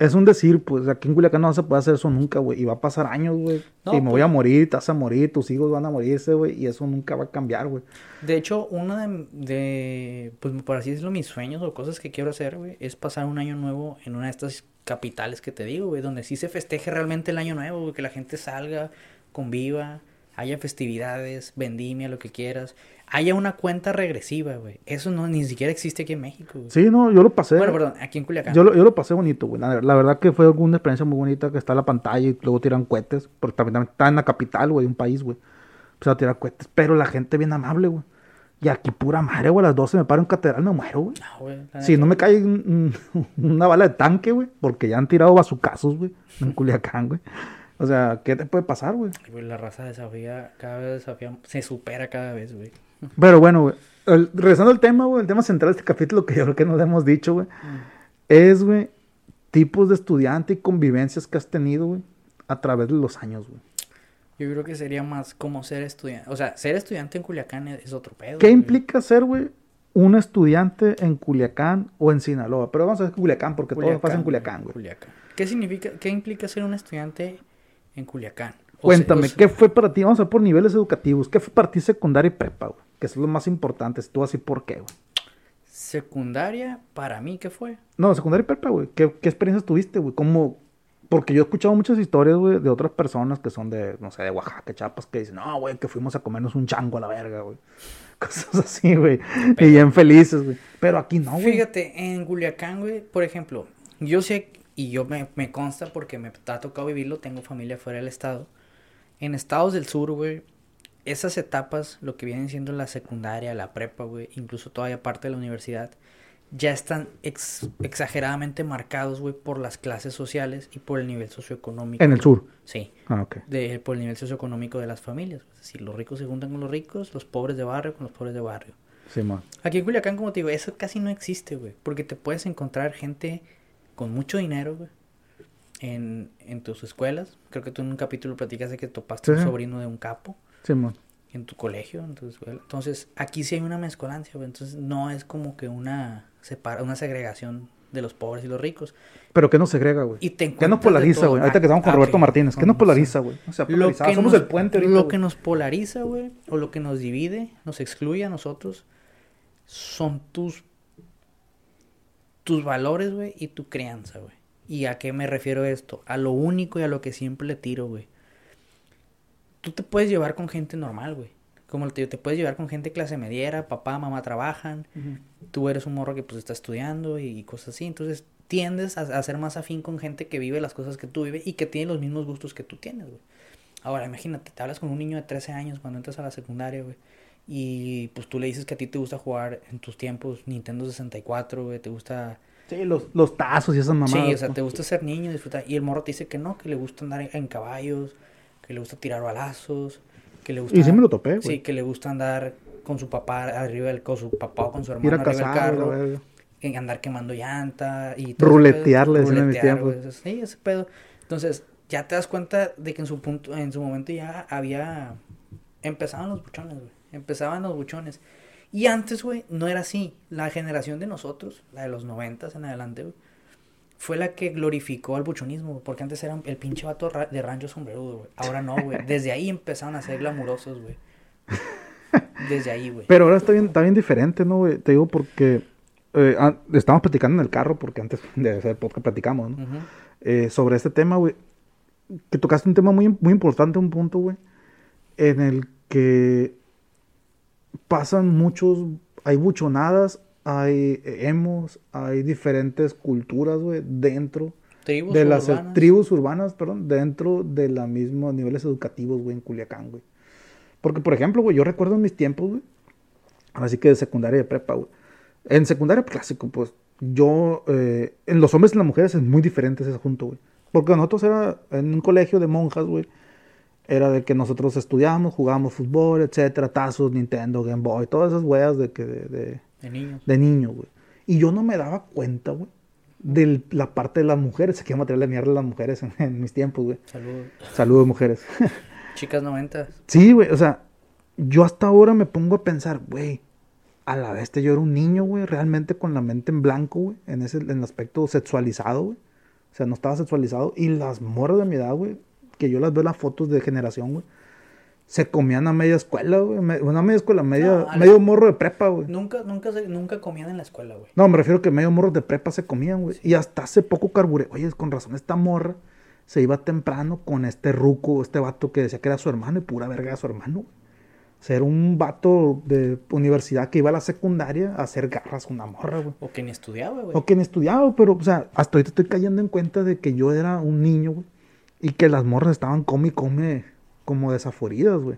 Speaker 2: es un decir, pues aquí en Culiacán no se puede hacer eso nunca, güey, y va a pasar años, güey.
Speaker 1: No,
Speaker 2: y me voy
Speaker 1: pues-
Speaker 2: a morir, te vas a morir, tus hijos van a morirse, güey, y eso nunca va a cambiar, güey.
Speaker 1: De hecho, uno de, de, pues por así decirlo, mis sueños o cosas que quiero hacer, güey, es pasar un año nuevo en una de estas capitales que te digo, güey, donde sí se festeje realmente el año nuevo, güey, que la gente salga, conviva, haya festividades, vendimia, lo que quieras, haya una cuenta regresiva, güey. Eso no ni siquiera existe aquí en México, güey.
Speaker 2: Sí, no, yo lo pasé.
Speaker 1: Bueno, perdón, aquí en Culiacán.
Speaker 2: Yo lo, yo lo pasé bonito, güey. La, la verdad que fue una experiencia muy bonita que está la pantalla y luego tiran cohetes. Porque también, también está en la capital, güey, de un país, güey. Empezó a tirar cohetes. Pero la gente bien amable, güey. Y aquí pura madre, güey. A las 12 me paro en catedral, me muero, güey.
Speaker 1: No, güey,
Speaker 2: Si no me cae un- <laughs> una bala de tanque, güey. Porque ya han tirado bazucazos, güey. En Culiacán, güey. O sea, ¿qué te puede pasar, güey?
Speaker 1: La raza desafía, cada vez desafía, se supera cada vez, güey.
Speaker 2: Pero bueno, güey. el- regresando al tema, güey. El tema central de este capítulo que yo creo que nos hemos dicho, güey. Es, güey, tipos de estudiante y convivencias que has tenido, güey. A través de los años, güey.
Speaker 1: Yo creo que sería más como ser estudiante. O sea, ser estudiante en Culiacán es otro pedo.
Speaker 2: ¿Qué
Speaker 1: güey.
Speaker 2: implica ser, güey, un estudiante en Culiacán o en Sinaloa? Pero vamos a ver Culiacán, porque todo pasa en Culiacán, güey.
Speaker 1: Culiacán. ¿Qué significa, qué implica ser un estudiante en Culiacán?
Speaker 2: Cuéntame, ¿qué fue para ti? Vamos a ver por niveles educativos. ¿Qué fue para ti secundaria y prepa, güey? Que es lo más importante. Si tú así, ¿por qué, güey?
Speaker 1: Secundaria, para mí, ¿qué fue?
Speaker 2: No, secundaria y prepa, güey. ¿Qué, ¿Qué experiencias tuviste, güey? ¿Cómo, porque yo he escuchado muchas historias, güey, de otras personas que son de, no sé, de Oaxaca, Chiapas, que dicen, no, güey, que fuimos a comernos un chango a la verga, güey. <laughs> Cosas así, güey. Y bien felices, güey. Pero aquí no, güey.
Speaker 1: Fíjate, en Culiacán, güey, por ejemplo, yo sé, y yo me, me consta porque me ha tocado vivirlo, tengo familia fuera del estado. En estados del sur, güey, esas etapas, lo que vienen siendo la secundaria, la prepa, güey, incluso todavía parte de la universidad, ya están exageradamente marcados, güey, por las clases sociales y por el nivel socioeconómico.
Speaker 2: ¿En el sur?
Speaker 1: Sí.
Speaker 2: Ah, ok.
Speaker 1: De, por el nivel socioeconómico de las familias. Es decir, los ricos se juntan con los ricos, los pobres de barrio con los pobres de barrio.
Speaker 2: Sí, man.
Speaker 1: Aquí en Culiacán, como te digo, eso casi no existe, güey. Porque te puedes encontrar gente con mucho dinero, güey. En, en tus escuelas. Creo que tú en un capítulo platicas de que topaste un sobrino de un capo.
Speaker 2: Sí, man.
Speaker 1: En tu colegio, en tu escuela. Entonces, aquí sí hay una mezcolancia, güey. Entonces, no es como que una separa, una segregación de los pobres y los ricos.
Speaker 2: Pero ¿qué nos segrega, güey? ¿Qué nos polariza, güey? Ahorita que estamos con ah, Roberto Martínez, ¿qué nos polariza, güey? O sea, lo que somos el puente
Speaker 1: ahorita, Lo que nos polariza, güey, o lo que nos divide, nos excluye a nosotros, son tus tus valores, güey, y tu crianza, güey. ¿Y a qué me refiero esto? A lo único y a lo que siempre le tiro, güey. Tú te puedes llevar con gente normal, güey como te, te puedes llevar con gente clase mediera, papá, mamá trabajan, tú eres un morro que pues está estudiando y cosas así, entonces tiendes a, ser más afín con gente que vive las cosas que tú vives y que tiene los mismos gustos que tú tienes, güey. Ahora, imagínate, te hablas con un niño de 13 años cuando entras a la secundaria, güey, y pues tú le dices que a ti te gusta jugar en tus tiempos Nintendo 64, güey, te gusta...
Speaker 2: Sí, los, los tazos y esas mamadas.
Speaker 1: Sí, o sea, te gusta ser niño, disfrutar. Y el morro te dice que no, que le gusta andar en caballos, que le gusta tirar balazos, que le gusta,
Speaker 2: y sí me lo topé,
Speaker 1: Sí, que le gusta andar con su papá arriba del, con su papá o con su hermano arriba del carro. Y andar quemando llanta y
Speaker 2: todo Ruletearle, ruletear,
Speaker 1: Sí, ese pedo. Entonces, ya te das cuenta de que en su punto, en su momento ya había empezaban los buchones, güey. Empezaban los buchones. Y antes, güey, no era así. La generación de nosotros, la de los noventas en adelante, güey, fue la que glorificó al buchonismo, porque antes era el pinche vato de rancho sombrerudo, güey. Ahora no, güey. Desde ahí empezaron a ser glamurosos, güey. Desde ahí, güey.
Speaker 2: Pero ahora está bien, está bien diferente, ¿no, güey? Te digo porque eh, estamos platicando en el carro, porque antes de hacer podcast platicamos, ¿no? eh, sobre este tema, güey. Que tocaste un tema muy, muy importante, un punto, güey. En el que pasan muchos, hay buchonadas hay hemos, hay diferentes culturas, güey, dentro de las tribus urbanas, perdón, dentro de los mismos niveles educativos, güey, en Culiacán, güey. Porque, por ejemplo, güey, yo recuerdo en mis tiempos, güey, así que de secundaria y de prepa, güey. En secundaria clásico, pues, yo, eh, en los hombres y las mujeres es muy diferente ese asunto, güey. Porque nosotros era en un colegio de monjas, güey. Era de que nosotros estudiábamos, jugábamos fútbol, etcétera, tazos, Nintendo, Game Boy, todas esas weas de que de
Speaker 1: de niño.
Speaker 2: De niño, güey. Y yo no me daba cuenta, güey, de la parte de las mujeres. Quiere material de mierda a las mujeres en, mis tiempos, güey.
Speaker 1: Saludos.
Speaker 2: Saludos, mujeres. <laughs>
Speaker 1: Chicas noventas.
Speaker 2: Sí, güey, o sea, yo hasta ahora me pongo a pensar, güey, a la vez yo era un niño, güey, realmente con la mente en blanco, güey, en ese en el aspecto sexualizado, güey. O sea, no estaba sexualizado. Y las morras de mi edad, güey, que yo las veo en las fotos de generación, güey se comían a media escuela, güey. Una media escuela, medio, medio morro de prepa, güey.
Speaker 1: Nunca, nunca, nunca comían en la escuela, güey.
Speaker 2: No, me refiero que medio morro de prepa se comían, güey. Y hasta hace poco carburé. Oye, con razón, esta morra se iba temprano con este ruco, este vato que decía que era su hermano y pura verga a su hermano, güey. Ser un vato de universidad que iba a la secundaria a hacer garras con una morra, güey.
Speaker 1: O que ni estudiaba, güey.
Speaker 2: O que ni estudiaba, pero, o sea, hasta ahorita estoy cayendo en cuenta de que yo era un niño, güey. Y que las morras estaban come y come como desaforidas, güey.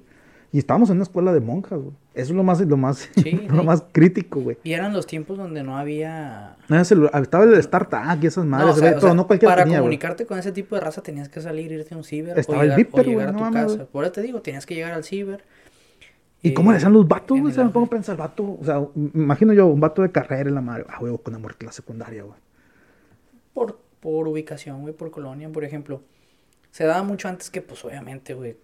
Speaker 2: Y estábamos en una escuela de monjas, güey. Eso es lo más, lo más, <laughs> lo más crítico, güey.
Speaker 1: Y eran los tiempos donde no había...
Speaker 2: No, estaba el StarTag y esas madres. No, no
Speaker 1: cualquiera Para comunicarte con ese tipo de raza tenías que salir, irte a un ciber.
Speaker 2: Estaba o llegar, el Viper,
Speaker 1: a tu casa. Por eso te digo, tenías que llegar al ciber.
Speaker 2: ¿Y cómo le hacían los vatos, güey? O sea, me pongo a pensar, vato, o sea, imagino yo, un vato de carrera en la madre, ah, güey, con amor que la secundaria, güey.
Speaker 1: Por, por ubicación, güey, por colonia, por ejemplo. Se daba mucho antes que, pues, obviamente, güey,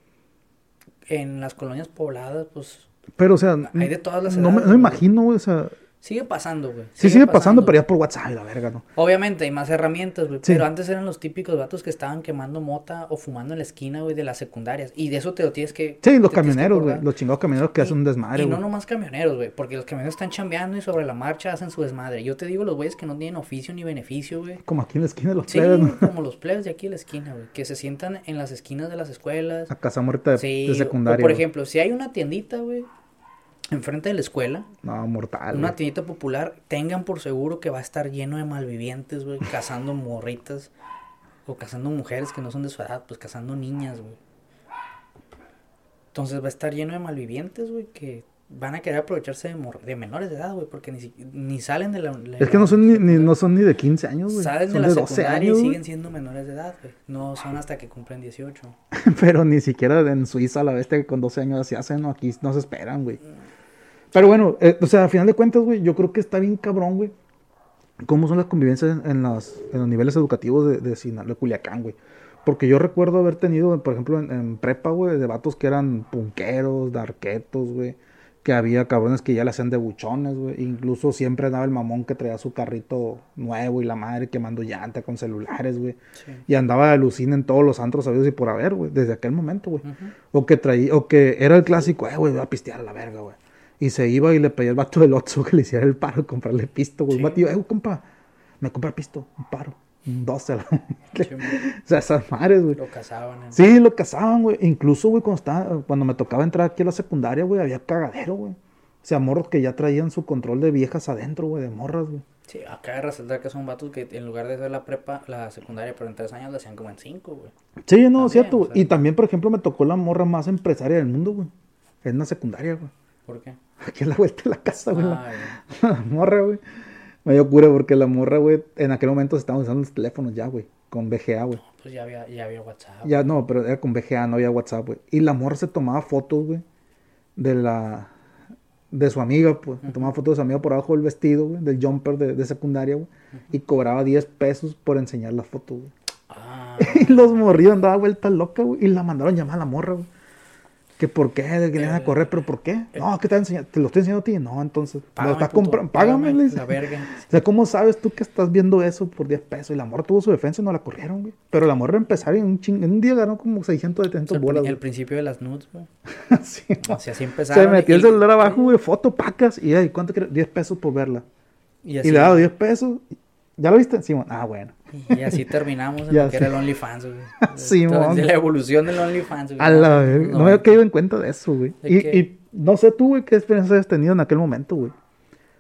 Speaker 1: en las colonias pobladas, pues...
Speaker 2: Pero, o sea...
Speaker 1: Hay de todas las
Speaker 2: No me, no imagino, o sea...
Speaker 1: Sigue pasando, güey.
Speaker 2: Sí, sigue pasando, pero ya por WhatsApp la verga, ¿no?
Speaker 1: Obviamente hay más herramientas, güey.
Speaker 2: Sí.
Speaker 1: Pero antes eran los típicos vatos que estaban quemando mota o fumando en la esquina, güey, de las secundarias. Y de eso te lo tienes que.
Speaker 2: Sí, los camioneros, güey. Los chingados camioneros que
Speaker 1: Y-
Speaker 2: hacen un desmadre,
Speaker 1: Y no nomás camioneros, güey. Porque los camioneros están chambeando y sobre la marcha hacen su desmadre. Yo te digo, los güeyes que no tienen oficio ni beneficio, güey.
Speaker 2: Como aquí en la esquina de los
Speaker 1: Sí,
Speaker 2: plebes, ¿no?
Speaker 1: como <laughs> los plebes de aquí en la esquina, güey. Que se sientan en las esquinas de las escuelas.
Speaker 2: A casa muerta de,
Speaker 1: Sí,
Speaker 2: de
Speaker 1: o-
Speaker 2: secundaria.
Speaker 1: o por ejemplo, si hay una tiendita, güey, enfrente de la escuela,
Speaker 2: No, mortal.
Speaker 1: una tiendita popular, tengan por seguro que va a estar lleno de malvivientes, güey, cazando <laughs> morritas o cazando mujeres que no son de su edad, pues cazando niñas, güey. Entonces va a estar lleno de malvivientes, güey, que van a querer aprovecharse de, mor- de menores de edad, güey, porque ni, ni salen de la...
Speaker 2: Es que no son ni, ni- no son ni de 15 años, güey.
Speaker 1: Salen de la
Speaker 2: de 12
Speaker 1: secundaria
Speaker 2: años,
Speaker 1: y siguen siendo menores de edad, güey. No son hasta que cumplen 18. <laughs>
Speaker 2: Pero ni siquiera en Suiza, la bestia que con 12 años así hacen, ¿no? aquí no se esperan, güey. Pero bueno, eh, o sea, a final de cuentas, güey, yo creo que está bien cabrón, güey. ¿Cómo son las convivencias en, en las, en los niveles educativos de, de, Sinaloa, de Culiacán, güey? Porque yo recuerdo haber tenido, por ejemplo, en, en prepa, güey, de vatos que eran punqueros, darquetos, güey. Que había cabrones que ya le hacían de buchones, güey. Incluso siempre andaba el mamón que traía su carrito nuevo y la madre quemando llanta con celulares, güey.
Speaker 1: Sí.
Speaker 2: Y andaba de alucina en todos los antros sabidos y por haber, güey, desde aquel momento, güey.
Speaker 1: Ujú.
Speaker 2: O que traía, o que era el clásico, eh, güey, voy a pistear a la verga, güey. Y se iba y le pedía al vato del Otso que le hiciera el paro, comprarle pisto, güey.
Speaker 1: Sí.
Speaker 2: Un eh, compa, me compra pisto, un paro, un 12. la- <laughs> o sea, esas madres, güey.
Speaker 1: lo cazaban. en-
Speaker 2: Sí, lo cazaban, güey. Incluso, güey, cuando, estaba, cuando me tocaba entrar aquí a la secundaria, güey, había cagadero, güey. O sea, morros que ya traían su control de viejas adentro, güey, de morras, güey.
Speaker 1: Sí, acá de resaltar que son vatos que en lugar de hacer la prepa, la secundaria, pero en tres años la hacían como en cinco, güey.
Speaker 2: Sí, no,
Speaker 1: También,
Speaker 2: cierto,
Speaker 1: o
Speaker 2: güey.
Speaker 1: sea.
Speaker 2: Y también, por ejemplo, me tocó la morra más empresaria del mundo, güey. En una secundaria, güey.
Speaker 1: ¿Por qué?
Speaker 2: Aquí a la vuelta de la casa, güey. la- <laughs>
Speaker 1: Ay,
Speaker 2: La morra, güey. Me dio cura porque la morra, güey, en aquel momento se estaban usando los teléfonos ya, güey. Con VGA, güey.
Speaker 1: pues ya había, ya había WhatsApp.
Speaker 2: Ya no, pero era con VGA, no había WhatsApp, güey. Y la morra se tomaba fotos, güey, de la. de su amiga, pues. Se Tomaba fotos de su amiga por abajo del vestido, güey, del jumper de, de secundaria, güey. Y cobraba 10 pesos por enseñar las fotos, güey.
Speaker 1: Ah, <laughs>
Speaker 2: Y los morridos andaba vuelta loca, güey. Y la mandaron llamar a la morra, güey. Que por qué, que le iban a correr, pero ¿por qué? No, que te, enseñando, te lo estoy enseñando a ti. No, entonces, lo
Speaker 1: págame,
Speaker 2: estás
Speaker 1: puto,
Speaker 2: comprando. Págame, dice.
Speaker 1: La verga.
Speaker 2: O sea, ¿cómo sabes tú que estás viendo eso por 10 pesos? Y la morra tuvo su defensa y no la corrieron, güey. Pero la morra empezaron en un, ching- en un día ganó como 600 de 300
Speaker 1: El,
Speaker 2: bolas,
Speaker 1: el principio de las nudes, güey. <laughs>
Speaker 2: Sí,
Speaker 1: O sea, así empezaron.
Speaker 2: Se metió el
Speaker 1: y-
Speaker 2: celular abajo, güey, foto, pacas. Y, ay, ¿cuánto quieres? 10 pesos por verla.
Speaker 1: Y
Speaker 2: Y,
Speaker 1: así,
Speaker 2: le daba 10 pesos. ¿Ya lo viste? Simón. Ah, bueno.
Speaker 1: Y así terminamos en
Speaker 2: Ya
Speaker 1: lo que era el OnlyFans, güey. <laughs>
Speaker 2: Sí.
Speaker 1: De la evolución del OnlyFans, güey.
Speaker 2: A la vez. No, había caído en cuenta de eso, güey.
Speaker 1: ¿De
Speaker 2: Y, no sé tú, güey, qué experiencia has tenido en aquel momento, güey.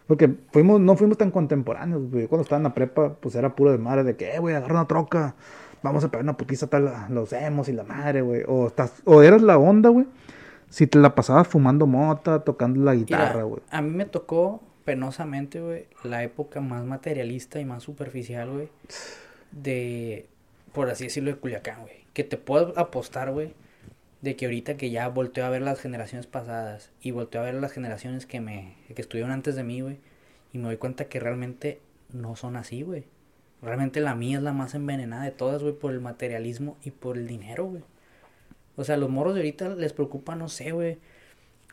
Speaker 2: Porque fuimos, no fuimos tan contemporáneos, güey. Cuando estaba en la prepa, pues era puro de madre de que, eh, güey, agarra una troca. Vamos a pegar una putiza tal, los emos y la madre, güey. O, estás, o eras la onda, güey. Si te la pasabas fumando mota, tocando la guitarra, güey.
Speaker 1: a mí me tocó penosamente, güey, la época más materialista y más superficial, güey, de, por así decirlo, de Culiacán, güey. Que te puedo apostar, güey, de que ahorita que ya volteo a ver las generaciones pasadas y volteo a ver las generaciones que me, que estuvieron antes de mí, güey, y me doy cuenta que realmente no son así, güey. Realmente la mía es la más envenenada de todas, güey, por el materialismo y por el dinero, güey. O sea, los morros de ahorita les preocupa, no sé, güey,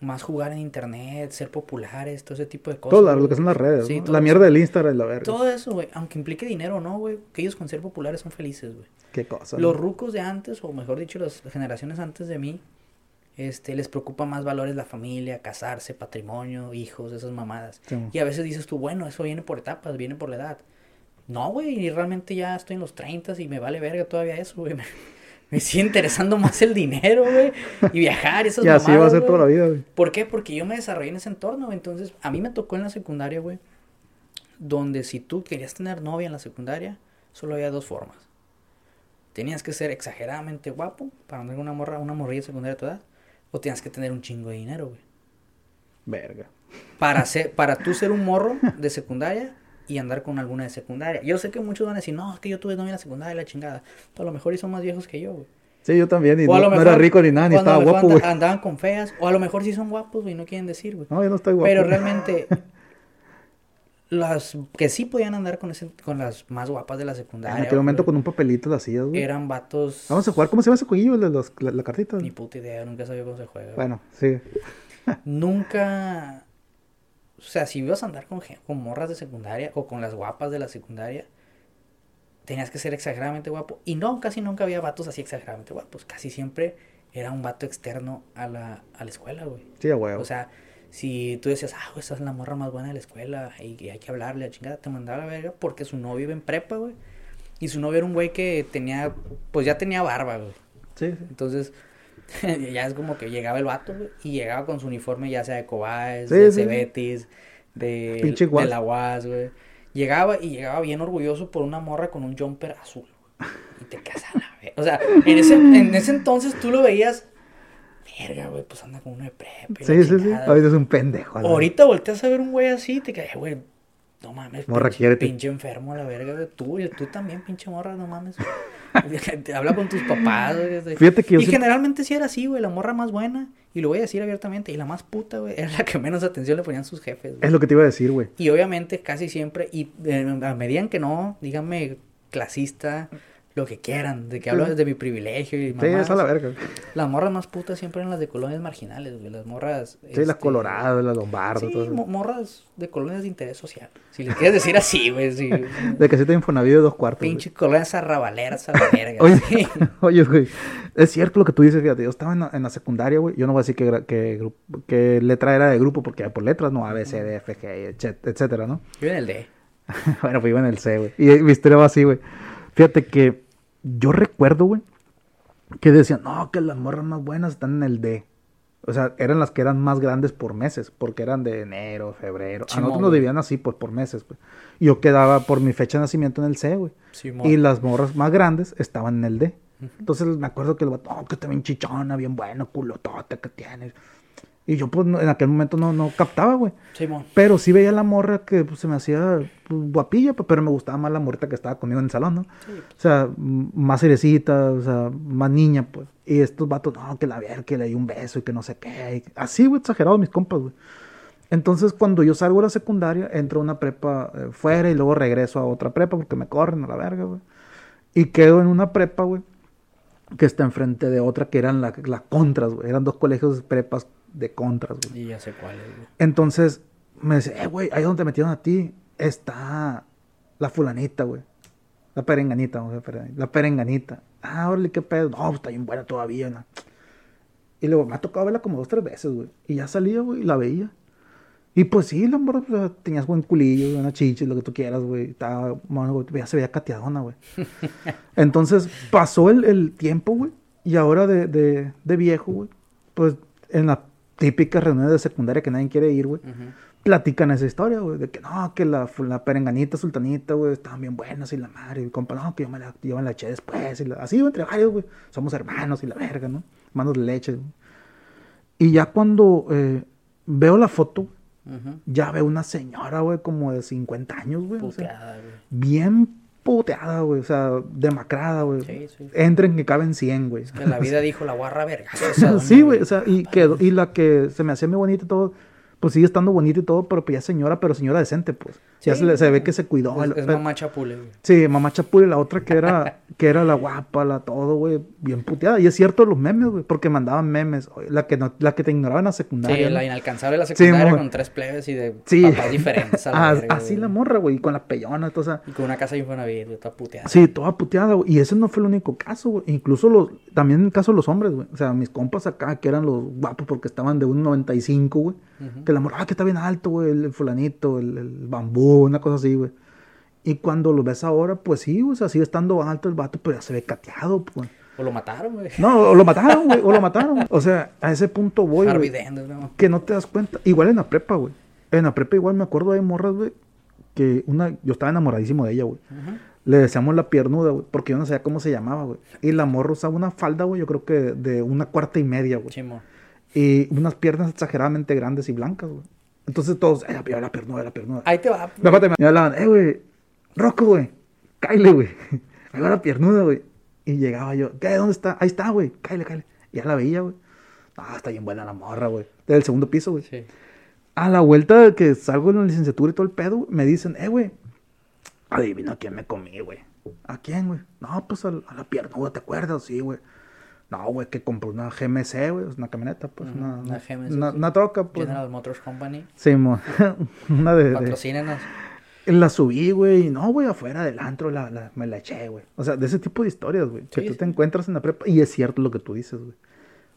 Speaker 1: más jugar en internet, ser populares, todo ese tipo de cosas.
Speaker 2: Todo lo que son las redes,
Speaker 1: Sí,
Speaker 2: La
Speaker 1: eso.
Speaker 2: mierda del Instagram y la verga.
Speaker 1: Todo eso, güey, aunque implique dinero o no, güey, que ellos con ser populares son felices, güey.
Speaker 2: Qué cosa.
Speaker 1: Los
Speaker 2: ¿no?
Speaker 1: rucos de antes, o mejor dicho, las generaciones antes de mí, este, les preocupa más valores la familia, casarse, patrimonio, hijos, esas mamadas.
Speaker 2: Sí.
Speaker 1: Y a veces dices tú, bueno, eso viene por etapas, viene por la edad. No, güey, y realmente ya estoy en los 30 y me vale verga todavía eso, güey. <laughs> Me, sigue interesando más el dinero, güey, y viajar, esas <laughs>
Speaker 2: Y así va a ser toda la vida, güey.
Speaker 1: ¿Por qué? Porque yo me desarrollé en ese entorno, güey. Entonces, a mí me tocó en la secundaria, güey, donde si tú querías tener novia en la secundaria, solo había dos formas. Tenías que ser exageradamente guapo para con una morra, una morrilla secundaria de tu edad, o tenías que tener un chingo de dinero, güey.
Speaker 2: Verga.
Speaker 1: Para ser, para tú ser un morro de secundaria y andar con alguna de secundaria. Yo sé que muchos van a decir, no, es que yo tuve novia en la secundaria la chingada. Pero a lo mejor y son más viejos que yo, güey.
Speaker 2: Sí, yo también. Y no,
Speaker 1: lo
Speaker 2: era rico ni nada, ni estaba
Speaker 1: lo
Speaker 2: guapo, güey.
Speaker 1: Andaban con feas, o a lo mejor sí son guapos, güey, no quieren decir, güey.
Speaker 2: No, yo no estoy guapo.
Speaker 1: Pero <laughs> realmente, las que sí podían andar con, ese, con las más guapas de la
Speaker 2: En
Speaker 1: secundaria.
Speaker 2: aquel momento
Speaker 1: güey,
Speaker 2: con un papelito las hacías, güey.
Speaker 1: Eran vatos.
Speaker 2: Vamos a jugar. ¿Cómo se llama ese de los, la, la cartita.
Speaker 1: Ni puta idea, nunca sabía cómo se juega.
Speaker 2: Bueno, sí.
Speaker 1: Nunca. O sea, si ibas a andar con, con morras de secundaria o con las guapas de la secundaria, tenías que ser exageradamente guapo. Y no, casi nunca había vatos así exageradamente guapos. Casi siempre era un vato externo a la, a la escuela, güey.
Speaker 2: Sí, huevo.
Speaker 1: O sea, si tú decías, ah, güey, esa es la morra más buena de la escuela y, y hay que hablarle, a chingada, te mandaba a la verga porque su novio iba en prepa, güey. Y su novio era un güey que tenía, pues ya tenía barba, güey.
Speaker 2: sí.
Speaker 1: Entonces, <laughs> ya es como que llegaba el vato, güey, y llegaba con su uniforme ya sea de Cobáez,
Speaker 2: Sí,
Speaker 1: de
Speaker 2: sí.
Speaker 1: Cebetis, de, de la UAS, güey. Llegaba y llegaba bien orgulloso por una morra con un jumper azul. güey. Y te quedas a la. O sea, en ese, en ese entonces tú lo veías, verga, güey, pues anda con uno de la
Speaker 2: Sí, sí, sí.
Speaker 1: chingada".
Speaker 2: Ahorita es un pendejo.
Speaker 1: Ahorita volteas a ver un güey así y te quedas, güey, no mames,
Speaker 2: Morra,
Speaker 1: pinche, pinche enfermo a la verga, güey. Tú, y tú también, pinche morra, no mames. <laughs> Habla con tus papás, güey.
Speaker 2: Fíjate que yo
Speaker 1: Y generalmente sí era así, güey, la morra más buena, y lo voy a decir abiertamente, y la más puta, güey, era la que menos atención le ponían sus jefes, güey.
Speaker 2: Es lo que te iba a decir, güey.
Speaker 1: Y obviamente casi siempre, y eh, a medida que no, díganme clasista, lo que quieran, de que hablo
Speaker 2: Sí.
Speaker 1: desde mi privilegio y
Speaker 2: Sí,
Speaker 1: mamadas,
Speaker 2: es a la verga.
Speaker 1: Las morras más putas siempre eran las de colonias marginales, güey, las morras...
Speaker 2: Sí, las
Speaker 1: este,
Speaker 2: coloradas, las lombardas,
Speaker 1: Sí,
Speaker 2: todo eso.
Speaker 1: morras de colonias de interés social. Si les quieres decir así, güey, sí.
Speaker 2: De casita de Infonavit de dos cuartos.
Speaker 1: Pinche colonias arrabaleras a la verga. <laughs>
Speaker 2: Oye,
Speaker 1: sí. <laughs>
Speaker 2: oye, güey, es cierto lo que tú dices, fíjate, yo estaba en la, en la secundaria, güey, yo no voy a decir grupo- qué letra era de grupo, porque por letras, no, A, B, C, D, F, G, etc- etcétera, ¿no?
Speaker 1: Yo en el D. <laughs>
Speaker 2: bueno, pues iba en el C, güey, y mi historia va así, güey. Fíjate que yo recuerdo, güey, que decían, no, que las morras más buenas están en el D. O sea, eran las que eran más grandes por meses, porque eran de enero, febrero. A
Speaker 1: Simón,
Speaker 2: nosotros nos dividían así, pues, por meses, güey. Y yo quedaba por mi fecha de nacimiento en el C, güey. Y las morras más grandes estaban en el D. Entonces me acuerdo que el vato, oh, que está bien chichona, bien bueno, culotote que tienes. Y yo, pues, en aquel momento no, no captaba, güey.
Speaker 1: Simón.
Speaker 2: Pero sí veía la morra que pues, se me hacía pues, guapilla, pero me gustaba más la morrita que estaba conmigo en el salón, ¿no? O sea, más cerecita, o sea, más niña, pues. Y estos vatos, no, que la ver, que le di un beso y que no sé qué. y- Así, güey, exagerado mis compas, güey. Entonces, cuando yo salgo de la secundaria, entro a una prepa eh, fuera y luego regreso a otra prepa porque me corren a la verga, güey. Y quedo en una prepa, güey, que está enfrente de otra que eran la, la contras, güey. Eran dos colegios prepas de contras, güey.
Speaker 1: Y ya sé cuál es, güey.
Speaker 2: Entonces me dice, eh, güey, ahí donde te metieron a ti está la fulanita, güey. La perenganita, vamos a ver, La perenganita. Ah, órale, qué pedo. No, pues está bien buena todavía, ¿no? Y luego me ha tocado verla como dos, tres veces, güey. Y ya salía, güey, y la veía. Y pues sí, la morra, pues, tenías buen culillo, una chicha, lo que tú quieras, güey. Estaba, bueno, güey, ya se veía cateadona, güey. <laughs> Entonces pasó el, el tiempo, güey. Y ahora de, de, de viejo, güey. Pues en la típica reunión de secundaria que nadie quiere ir, güey.
Speaker 1: Ujú.
Speaker 2: Platican esa historia, güey. De que no, que la, la perenganita, sultanita, güey, estaban bien buenas y la madre. Y compa, no, que yo me la, yo me la eché después. Y la- así, entre varios, güey. Somos hermanos y la verga, ¿no? Hermanos de leche, güey. Y ya cuando eh, veo la foto,
Speaker 1: Ujú.
Speaker 2: ya veo una señora, güey, como de 50 años, güey. o sea, bien puteada, güey. O sea, demacrada, güey.
Speaker 1: Sí, sí.
Speaker 2: Entren que caben 100, güey.
Speaker 1: Que la vida dijo la guarra verga. <laughs>
Speaker 2: sí, güey. O sea, y, quedó, y la que se me hacía muy bonita y todo, pues sigue estando bonita y todo, pero pues ya señora, pero señora decente, pues. ya
Speaker 1: Sí,
Speaker 2: se, se ve que se cuidó.
Speaker 1: Es,
Speaker 2: el-
Speaker 1: es
Speaker 2: pero-
Speaker 1: mamá chapule, güey.
Speaker 2: Sí, mamá Chapul y la otra que era, <laughs> que era la guapa, la todo, güey, bien puteada. Y es cierto los memes, güey, porque mandaban memes. La que, no, la que te ignoraba en la secundaria.
Speaker 1: Sí,
Speaker 2: ¿no?
Speaker 1: la inalcanzable de la secundaria
Speaker 2: mon.
Speaker 1: con tres plebes y de
Speaker 2: Sí.
Speaker 1: papás diferentes a la <laughs> verga,
Speaker 2: así la morra, güey, y con la pellona, todo, o sea.
Speaker 1: Y con una casa de Infonavit, güey, toda puteada.
Speaker 2: Sí, toda puteada, güey. Y ese no fue el único caso, güey. Incluso los, también en el caso de los hombres, güey. O sea, mis compas acá, que eran los guapos porque estaban de 1.95, güey.
Speaker 1: Ujú.
Speaker 2: Que la morra, ah, que está bien alto, güey, el, el fulanito, el, el bambú, una cosa así, güey. Y cuando lo ves ahora, pues sí, o sea, sigue estando alto el vato, pero ya se ve cateado, pues.
Speaker 1: O lo mataron, güey.
Speaker 2: No, o lo mataron, güey, o lo mataron. O sea, a ese punto voy, güey, que no te das cuenta. Igual en la prepa, güey. En la prepa igual me acuerdo de morras, güey, que una, yo estaba enamoradísimo de ella, güey. Le decíamos la piernuda, güey, porque yo no sabía cómo se llamaba, güey. Y la morra usaba una falda, güey, yo creo que de una cuarta y media, güey.
Speaker 1: Chimo.
Speaker 2: Y unas piernas exageradamente grandes y blancas, güey. Entonces todos, eh, la, la piernuda, la piernuda.
Speaker 1: Ahí te va.
Speaker 2: Me me hablaban, eh, güey, Rocco, güey, cáile, güey. <laughs> Ahí va la piernuda, güey. Y llegaba yo, ¿qué? ¿Dónde está? Ahí está, güey, cáile, cáile. Y ya la veía, güey. Ah, está bien buena la morra, güey. Del segundo piso, güey.
Speaker 1: Sí.
Speaker 2: A la vuelta de que salgo en la licenciatura y todo el pedo, me dicen, eh, güey, adivina a quién me comí, güey. ¿A quién, güey? No, pues a, a la piernuda, ¿te acuerdas? Sí, güey. No, güey, que compró una GMC, güey, una camioneta, pues, una,
Speaker 1: GMC,
Speaker 2: una-
Speaker 1: sí.
Speaker 2: una troca, pues.
Speaker 1: General Motors Company.
Speaker 2: Sí, mo- <laughs> una de, de-
Speaker 1: Patrocínenos.
Speaker 2: La subí, güey, y no, güey, afuera del antro la, la- me la eché, güey. O sea, de ese tipo de historias, güey, que
Speaker 1: Sí,
Speaker 2: tú te encuentras en la prepa. Y es cierto lo que tú dices, güey.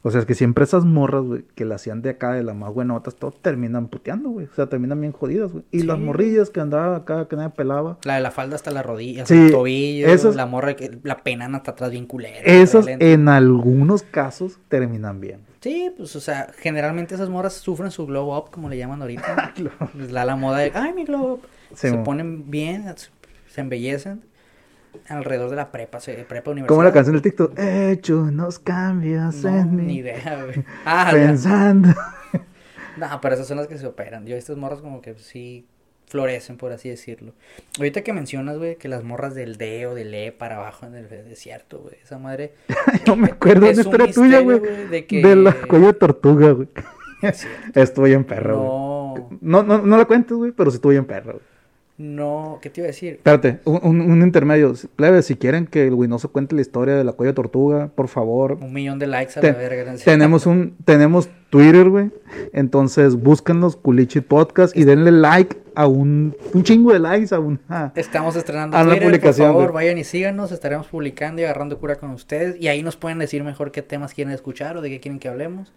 Speaker 2: O sea, es que siempre esas morras, güey, que la hacían de acá, de las más buenotas, todo terminan puteando, güey. O sea, terminan bien jodidas, güey. Y las morrillas que andaban acá, que nadie pelaba.
Speaker 1: La de la falda hasta la rodilla,
Speaker 2: Sí,
Speaker 1: el tobillo.
Speaker 2: esas-
Speaker 1: La morra, que la penana hasta atrás bien culera.
Speaker 2: Esas, en algunos casos, terminan bien.
Speaker 1: Sí, pues, o sea, generalmente esas morras sufren su glow up, como le llaman ahorita. <laughs> Da la moda de, ay, mi glow up.
Speaker 2: Sí,
Speaker 1: se
Speaker 2: mo.
Speaker 1: ponen bien, se embellecen alrededor de la prepa, prepa universidad.
Speaker 2: Como la canción del TikTok, he hecho unos cambios
Speaker 1: No,
Speaker 2: en
Speaker 1: ni
Speaker 2: mí.
Speaker 1: idea, güey. <laughs> Ah.
Speaker 2: Pensando. <laughs>
Speaker 1: No, pero esas son las que se operan. Yo estas morras como que sí florecen, por así decirlo. Ahorita que mencionas, güey, que las morras del D o del E para abajo en el desierto, güey. Esa madre... <laughs>
Speaker 2: Yo me acuerdo de
Speaker 1: Es
Speaker 2: una
Speaker 1: un
Speaker 2: historia tuya, güey.
Speaker 1: de que-
Speaker 2: De la cuello de tortuga, güey. Estuvo bien perro, güey.
Speaker 1: No,
Speaker 2: No, no, no la cuentes, güey, pero sí estuvo bien perro, güey.
Speaker 1: No, ¿qué te iba a decir?
Speaker 2: Espérate, un, un, un intermedio. Plebe, si quieren que el Winoso cuente la historia de la cuello tortuga, por favor.
Speaker 1: Un millón de likes a
Speaker 2: Te-
Speaker 1: la verga.
Speaker 2: tenemos un, tenemos Twitter, güey. Entonces búsquenlos, Culichi Podcast, y denle like a un, un chingo de likes a una.
Speaker 1: Estamos estrenando
Speaker 2: A
Speaker 1: Twitter,
Speaker 2: publicación,
Speaker 1: por favor,
Speaker 2: güey.
Speaker 1: vayan y síganos, estaremos publicando y agarrando cura con ustedes y ahí nos pueden decir mejor qué temas quieren escuchar o de qué quieren que hablemos.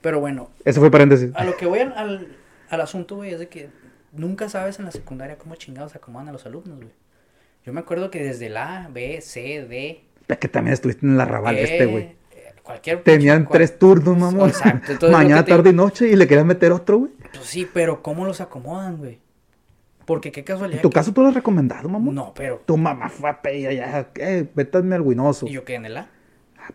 Speaker 1: Pero bueno,
Speaker 2: Eso fue paréntesis.
Speaker 1: a lo que voy al, al asunto, güey, es de que nunca sabes en la secundaria cómo chingados acomodan a los alumnos, güey. Yo me acuerdo que desde la A, B, C, D,
Speaker 2: que también estuviste en la rabal
Speaker 1: E,
Speaker 2: este, güey.
Speaker 1: eh, cualquier...
Speaker 2: Tenían
Speaker 1: cual-
Speaker 2: tres turnos, mamón. <laughs>
Speaker 1: Exacto, entonces
Speaker 2: Mañana,
Speaker 1: te
Speaker 2: tarde y noche, y le querían meter otro, güey.
Speaker 1: Pues sí, pero ¿cómo los acomodan, güey? Porque qué casualidad.
Speaker 2: En tu
Speaker 1: que-
Speaker 2: caso, tú lo has recomendado, mamón.
Speaker 1: No, pero...
Speaker 2: Tu mamá fue a pedir ya, eh, vétame al Winoso.
Speaker 1: ¿Y yo quedé en el A?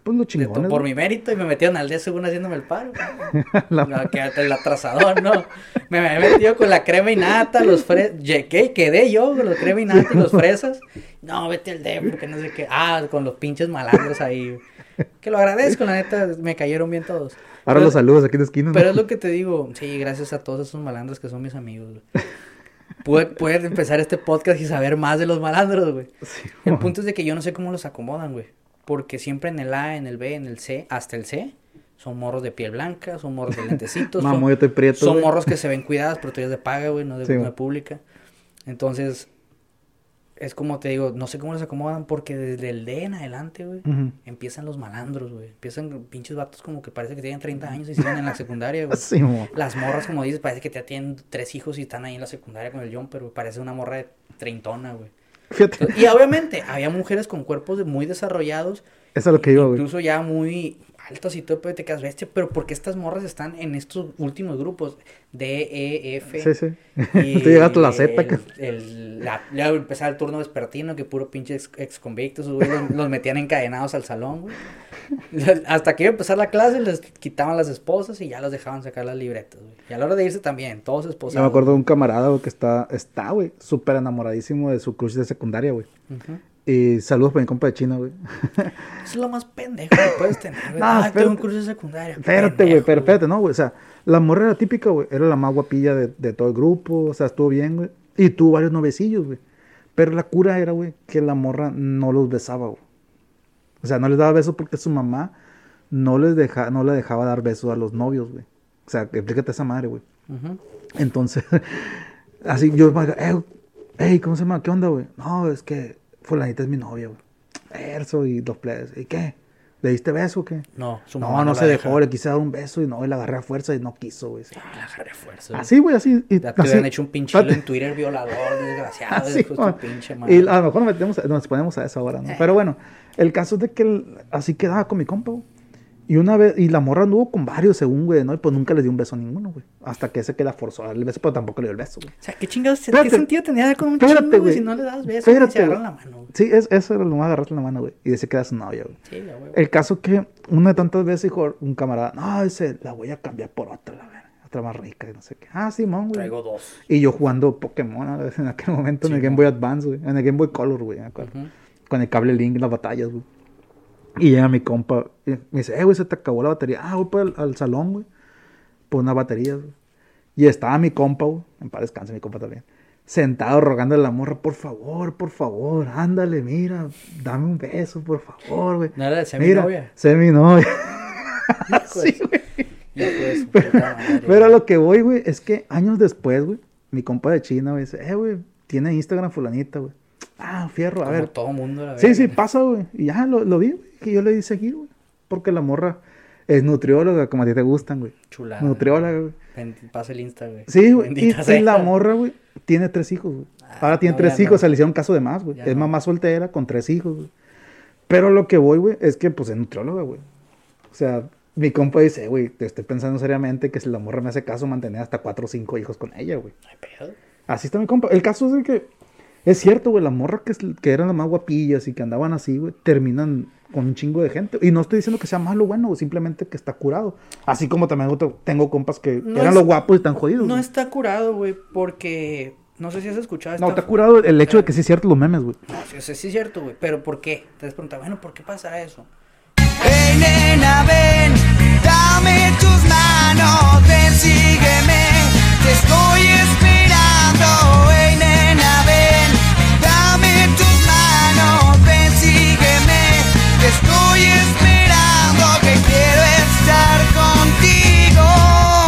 Speaker 2: Pues lo chingón.
Speaker 1: por mi mérito y me metieron al D según haciéndome el paro. <laughs>
Speaker 2: La-
Speaker 1: No, el atrasador, no. Me me he metido con la crema y nata, los fresas. ¿Qué? Quedé yo con los crema y nata y los fresas. No, vete al D porque no sé qué. Ah, con los pinches malandros ahí. Que lo agradezco, la neta, me cayeron bien todos.
Speaker 2: Ahora
Speaker 1: Pero-
Speaker 2: los saludos aquí en la esquina. ¿no?
Speaker 1: Pero es lo que te digo, sí, gracias a todos esos malandros que son mis amigos, güey. Pude, pude empezar este podcast y saber más de los malandros, güey.
Speaker 2: Sí,
Speaker 1: El punto es de que yo no sé cómo los acomodan, güey. Porque siempre en el A, en el B, en el C, hasta el C, son morros de piel blanca, son morros de <laughs> lentecitos.
Speaker 2: Mamón,
Speaker 1: son,
Speaker 2: prieto.
Speaker 1: son morros que se ven cuidadas, pero tú eres de paga, güey, no de,
Speaker 2: Sí,
Speaker 1: no
Speaker 2: güey.
Speaker 1: de pública. Entonces, es como te digo, no sé cómo los acomodan porque desde el D en adelante, güey, empiezan los malandros, güey. Empiezan pinches vatos como que parece que tienen 30 años y siguen en la <laughs> secundaria, güey.
Speaker 2: Sí, mamón.
Speaker 1: Las morras, como dices, parece que ya tienen tres hijos y están ahí en la secundaria con el jumper, güey. Parece una morra de treintona, güey.
Speaker 2: Fíjate,
Speaker 1: Y obviamente, había mujeres con cuerpos muy desarrollados,
Speaker 2: eso es lo que güey.
Speaker 1: incluso ya muy altos y todo, pero te quedas bestia. Pero ¿por qué estas morras están en estos últimos grupos? D, E, F.
Speaker 2: Sí, sí.
Speaker 1: y <laughs>
Speaker 2: Tú llegaste a la Z,
Speaker 1: el-
Speaker 2: que-
Speaker 1: el- la- luego empezaba el turno vespertino, que puro pinche ex, ex convictos, güey, los, los metían encadenados al salón, güey. <laughs> Hasta que iba a empezar la clase, les quitaban las esposas y ya los dejaban sacar las libretas, güey. Y a la hora de irse también, todos esposados.
Speaker 2: Yo me acuerdo de un camarada, güey, que está, está, güey, súper enamoradísimo de su crush de secundaria, güey.
Speaker 1: Ujú.
Speaker 2: Y saludos para mi compa de China, güey. <laughs>
Speaker 1: Es lo más pendejo que puedes tener, güey. <laughs>
Speaker 2: No,
Speaker 1: ah, tengo un curso de secundaria.
Speaker 2: Espérate, güey, pero espérate, no, güey. O sea, la morra era típica, güey. Era la más guapilla de, de todo el grupo. O sea, estuvo bien, güey. Y tuvo varios novecillos, güey. Pero la cura era, güey, que la morra no los besaba, güey. O sea, no les daba besos porque su mamá no les deja, no le dejaba dar besos a los novios, güey. O sea, explícate esa madre, güey. Entonces, <laughs> así yo, eh, hey, ¿cómo se llama? ¿Qué onda, güey? No, es que fulanita es mi novia, güey. Eso y los plebes. ¿Y qué? ¿Le diste beso o qué?
Speaker 1: No, su
Speaker 2: No,
Speaker 1: mamá
Speaker 2: no,
Speaker 1: la
Speaker 2: se dejó, le quise dar un beso y no, y la agarré a fuerza y no quiso, güey. sí.
Speaker 1: Ah, la agarré a fuerza.
Speaker 2: Así, güey, así. Y,
Speaker 1: Ya te
Speaker 2: así.
Speaker 1: hubieran hecho un pinche en Twitter violador, <laughs> desgraciado.
Speaker 2: Así,
Speaker 1: tu pinche madre.
Speaker 2: y a lo mejor nos, metemos, nos ponemos a eso ahora, ¿no?
Speaker 1: Eh.
Speaker 2: Pero bueno, el caso es de que el- así quedaba con mi compa, güey. Y una vez, y la morra anduvo con varios según, güey, ¿no? Y pues nunca le dio un beso a ninguno, güey. Hasta que ese que la forzó el beso, pero tampoco le dio el beso, güey.
Speaker 1: O sea, ¿qué chingados? ¿Qué sentido tenía dar con un
Speaker 2: Espérate,
Speaker 1: chingo, güey, si no le das besos
Speaker 2: Espérate,
Speaker 1: se agarran la mano, güey?
Speaker 2: Sí, es, eso era lo más agarrarte la mano, güey. Y dice que era su novia, güey.
Speaker 1: Sí, ya, güey.
Speaker 2: El caso que una de tantas veces dijo un camarada, no, ese, la voy a cambiar por otra, la verdad. Otra más rica y no sé qué. Ah, Simón, güey.
Speaker 1: Traigo dos.
Speaker 2: Y yo jugando Pokémon <laughs> en aquel momento en el
Speaker 1: Sí,
Speaker 2: Game. Boy Advance, güey. En el Game Boy Color, güey, me acuerdo.
Speaker 1: Ujú.
Speaker 2: Con el cable Link en las batallas, güey. Y llega mi compa y me dice, eh, güey, se te acabó la batería. Ah, voy para el, al salón, güey. Por unas baterías, güey. Y estaba mi compa, güey. En paz descanse mi compa también. sentado rogando a la morra, por favor, por favor, ándale, mira, dame un beso, por favor, güey.
Speaker 1: No era de
Speaker 2: Mira,
Speaker 1: semi-novia.
Speaker 2: sé mi novia. Sí, güey. <laughs> Pero a
Speaker 1: güey.
Speaker 2: lo que voy, güey, es que años después, güey, mi compa de China, güey, dice, eh, güey, tiene Instagram fulanita, güey. Ah, fierro, a
Speaker 1: Como
Speaker 2: ver.
Speaker 1: todo mundo la
Speaker 2: Sí, sí, pasa, güey. Y ya lo, lo vi, güey, que yo le di seguir, güey. Porque la morra es nutrióloga, como a ti te gustan, güey.
Speaker 1: Chulada.
Speaker 2: Nutrióloga, güey.
Speaker 1: Pasa el Insta, güey.
Speaker 2: Sí, güey. Y, y la morra, güey, tiene tres hijos, güey.
Speaker 1: Ah,
Speaker 2: Ahora tiene
Speaker 1: no,
Speaker 2: tres hijos,
Speaker 1: no.
Speaker 2: se le hicieron caso de más, güey. Es
Speaker 1: no.
Speaker 2: mamá soltera con tres hijos, güey. Pero lo que voy, güey, es que, pues, es nutrióloga, güey. O sea, mi compa dice, güey, te estoy pensando seriamente que si la morra me hace caso, mantener hasta cuatro o cinco hijos con ella, güey.
Speaker 1: No hay pedo.
Speaker 2: Así está mi compa. El caso es de que es cierto, güey, la morra que, que eran las más guapillas y que andaban así, güey, terminan con un chingo de gente. Y no estoy diciendo que sea malo o bueno, simplemente que está curado. Así como también tengo compas que eran
Speaker 1: es,
Speaker 2: los guapos y están jodidos.
Speaker 1: No está curado, güey, porque no sé si has escuchado. Esta no,
Speaker 2: está curado el hecho de eh. que sí es cierto los memes, güey.
Speaker 1: No, sí, sí, es cierto, güey. Pero ¿por qué? Te has bueno, ¿por qué pasará eso?
Speaker 3: Hey, nena, ven, dame tus manos, ven, sígueme, te estoy esperando.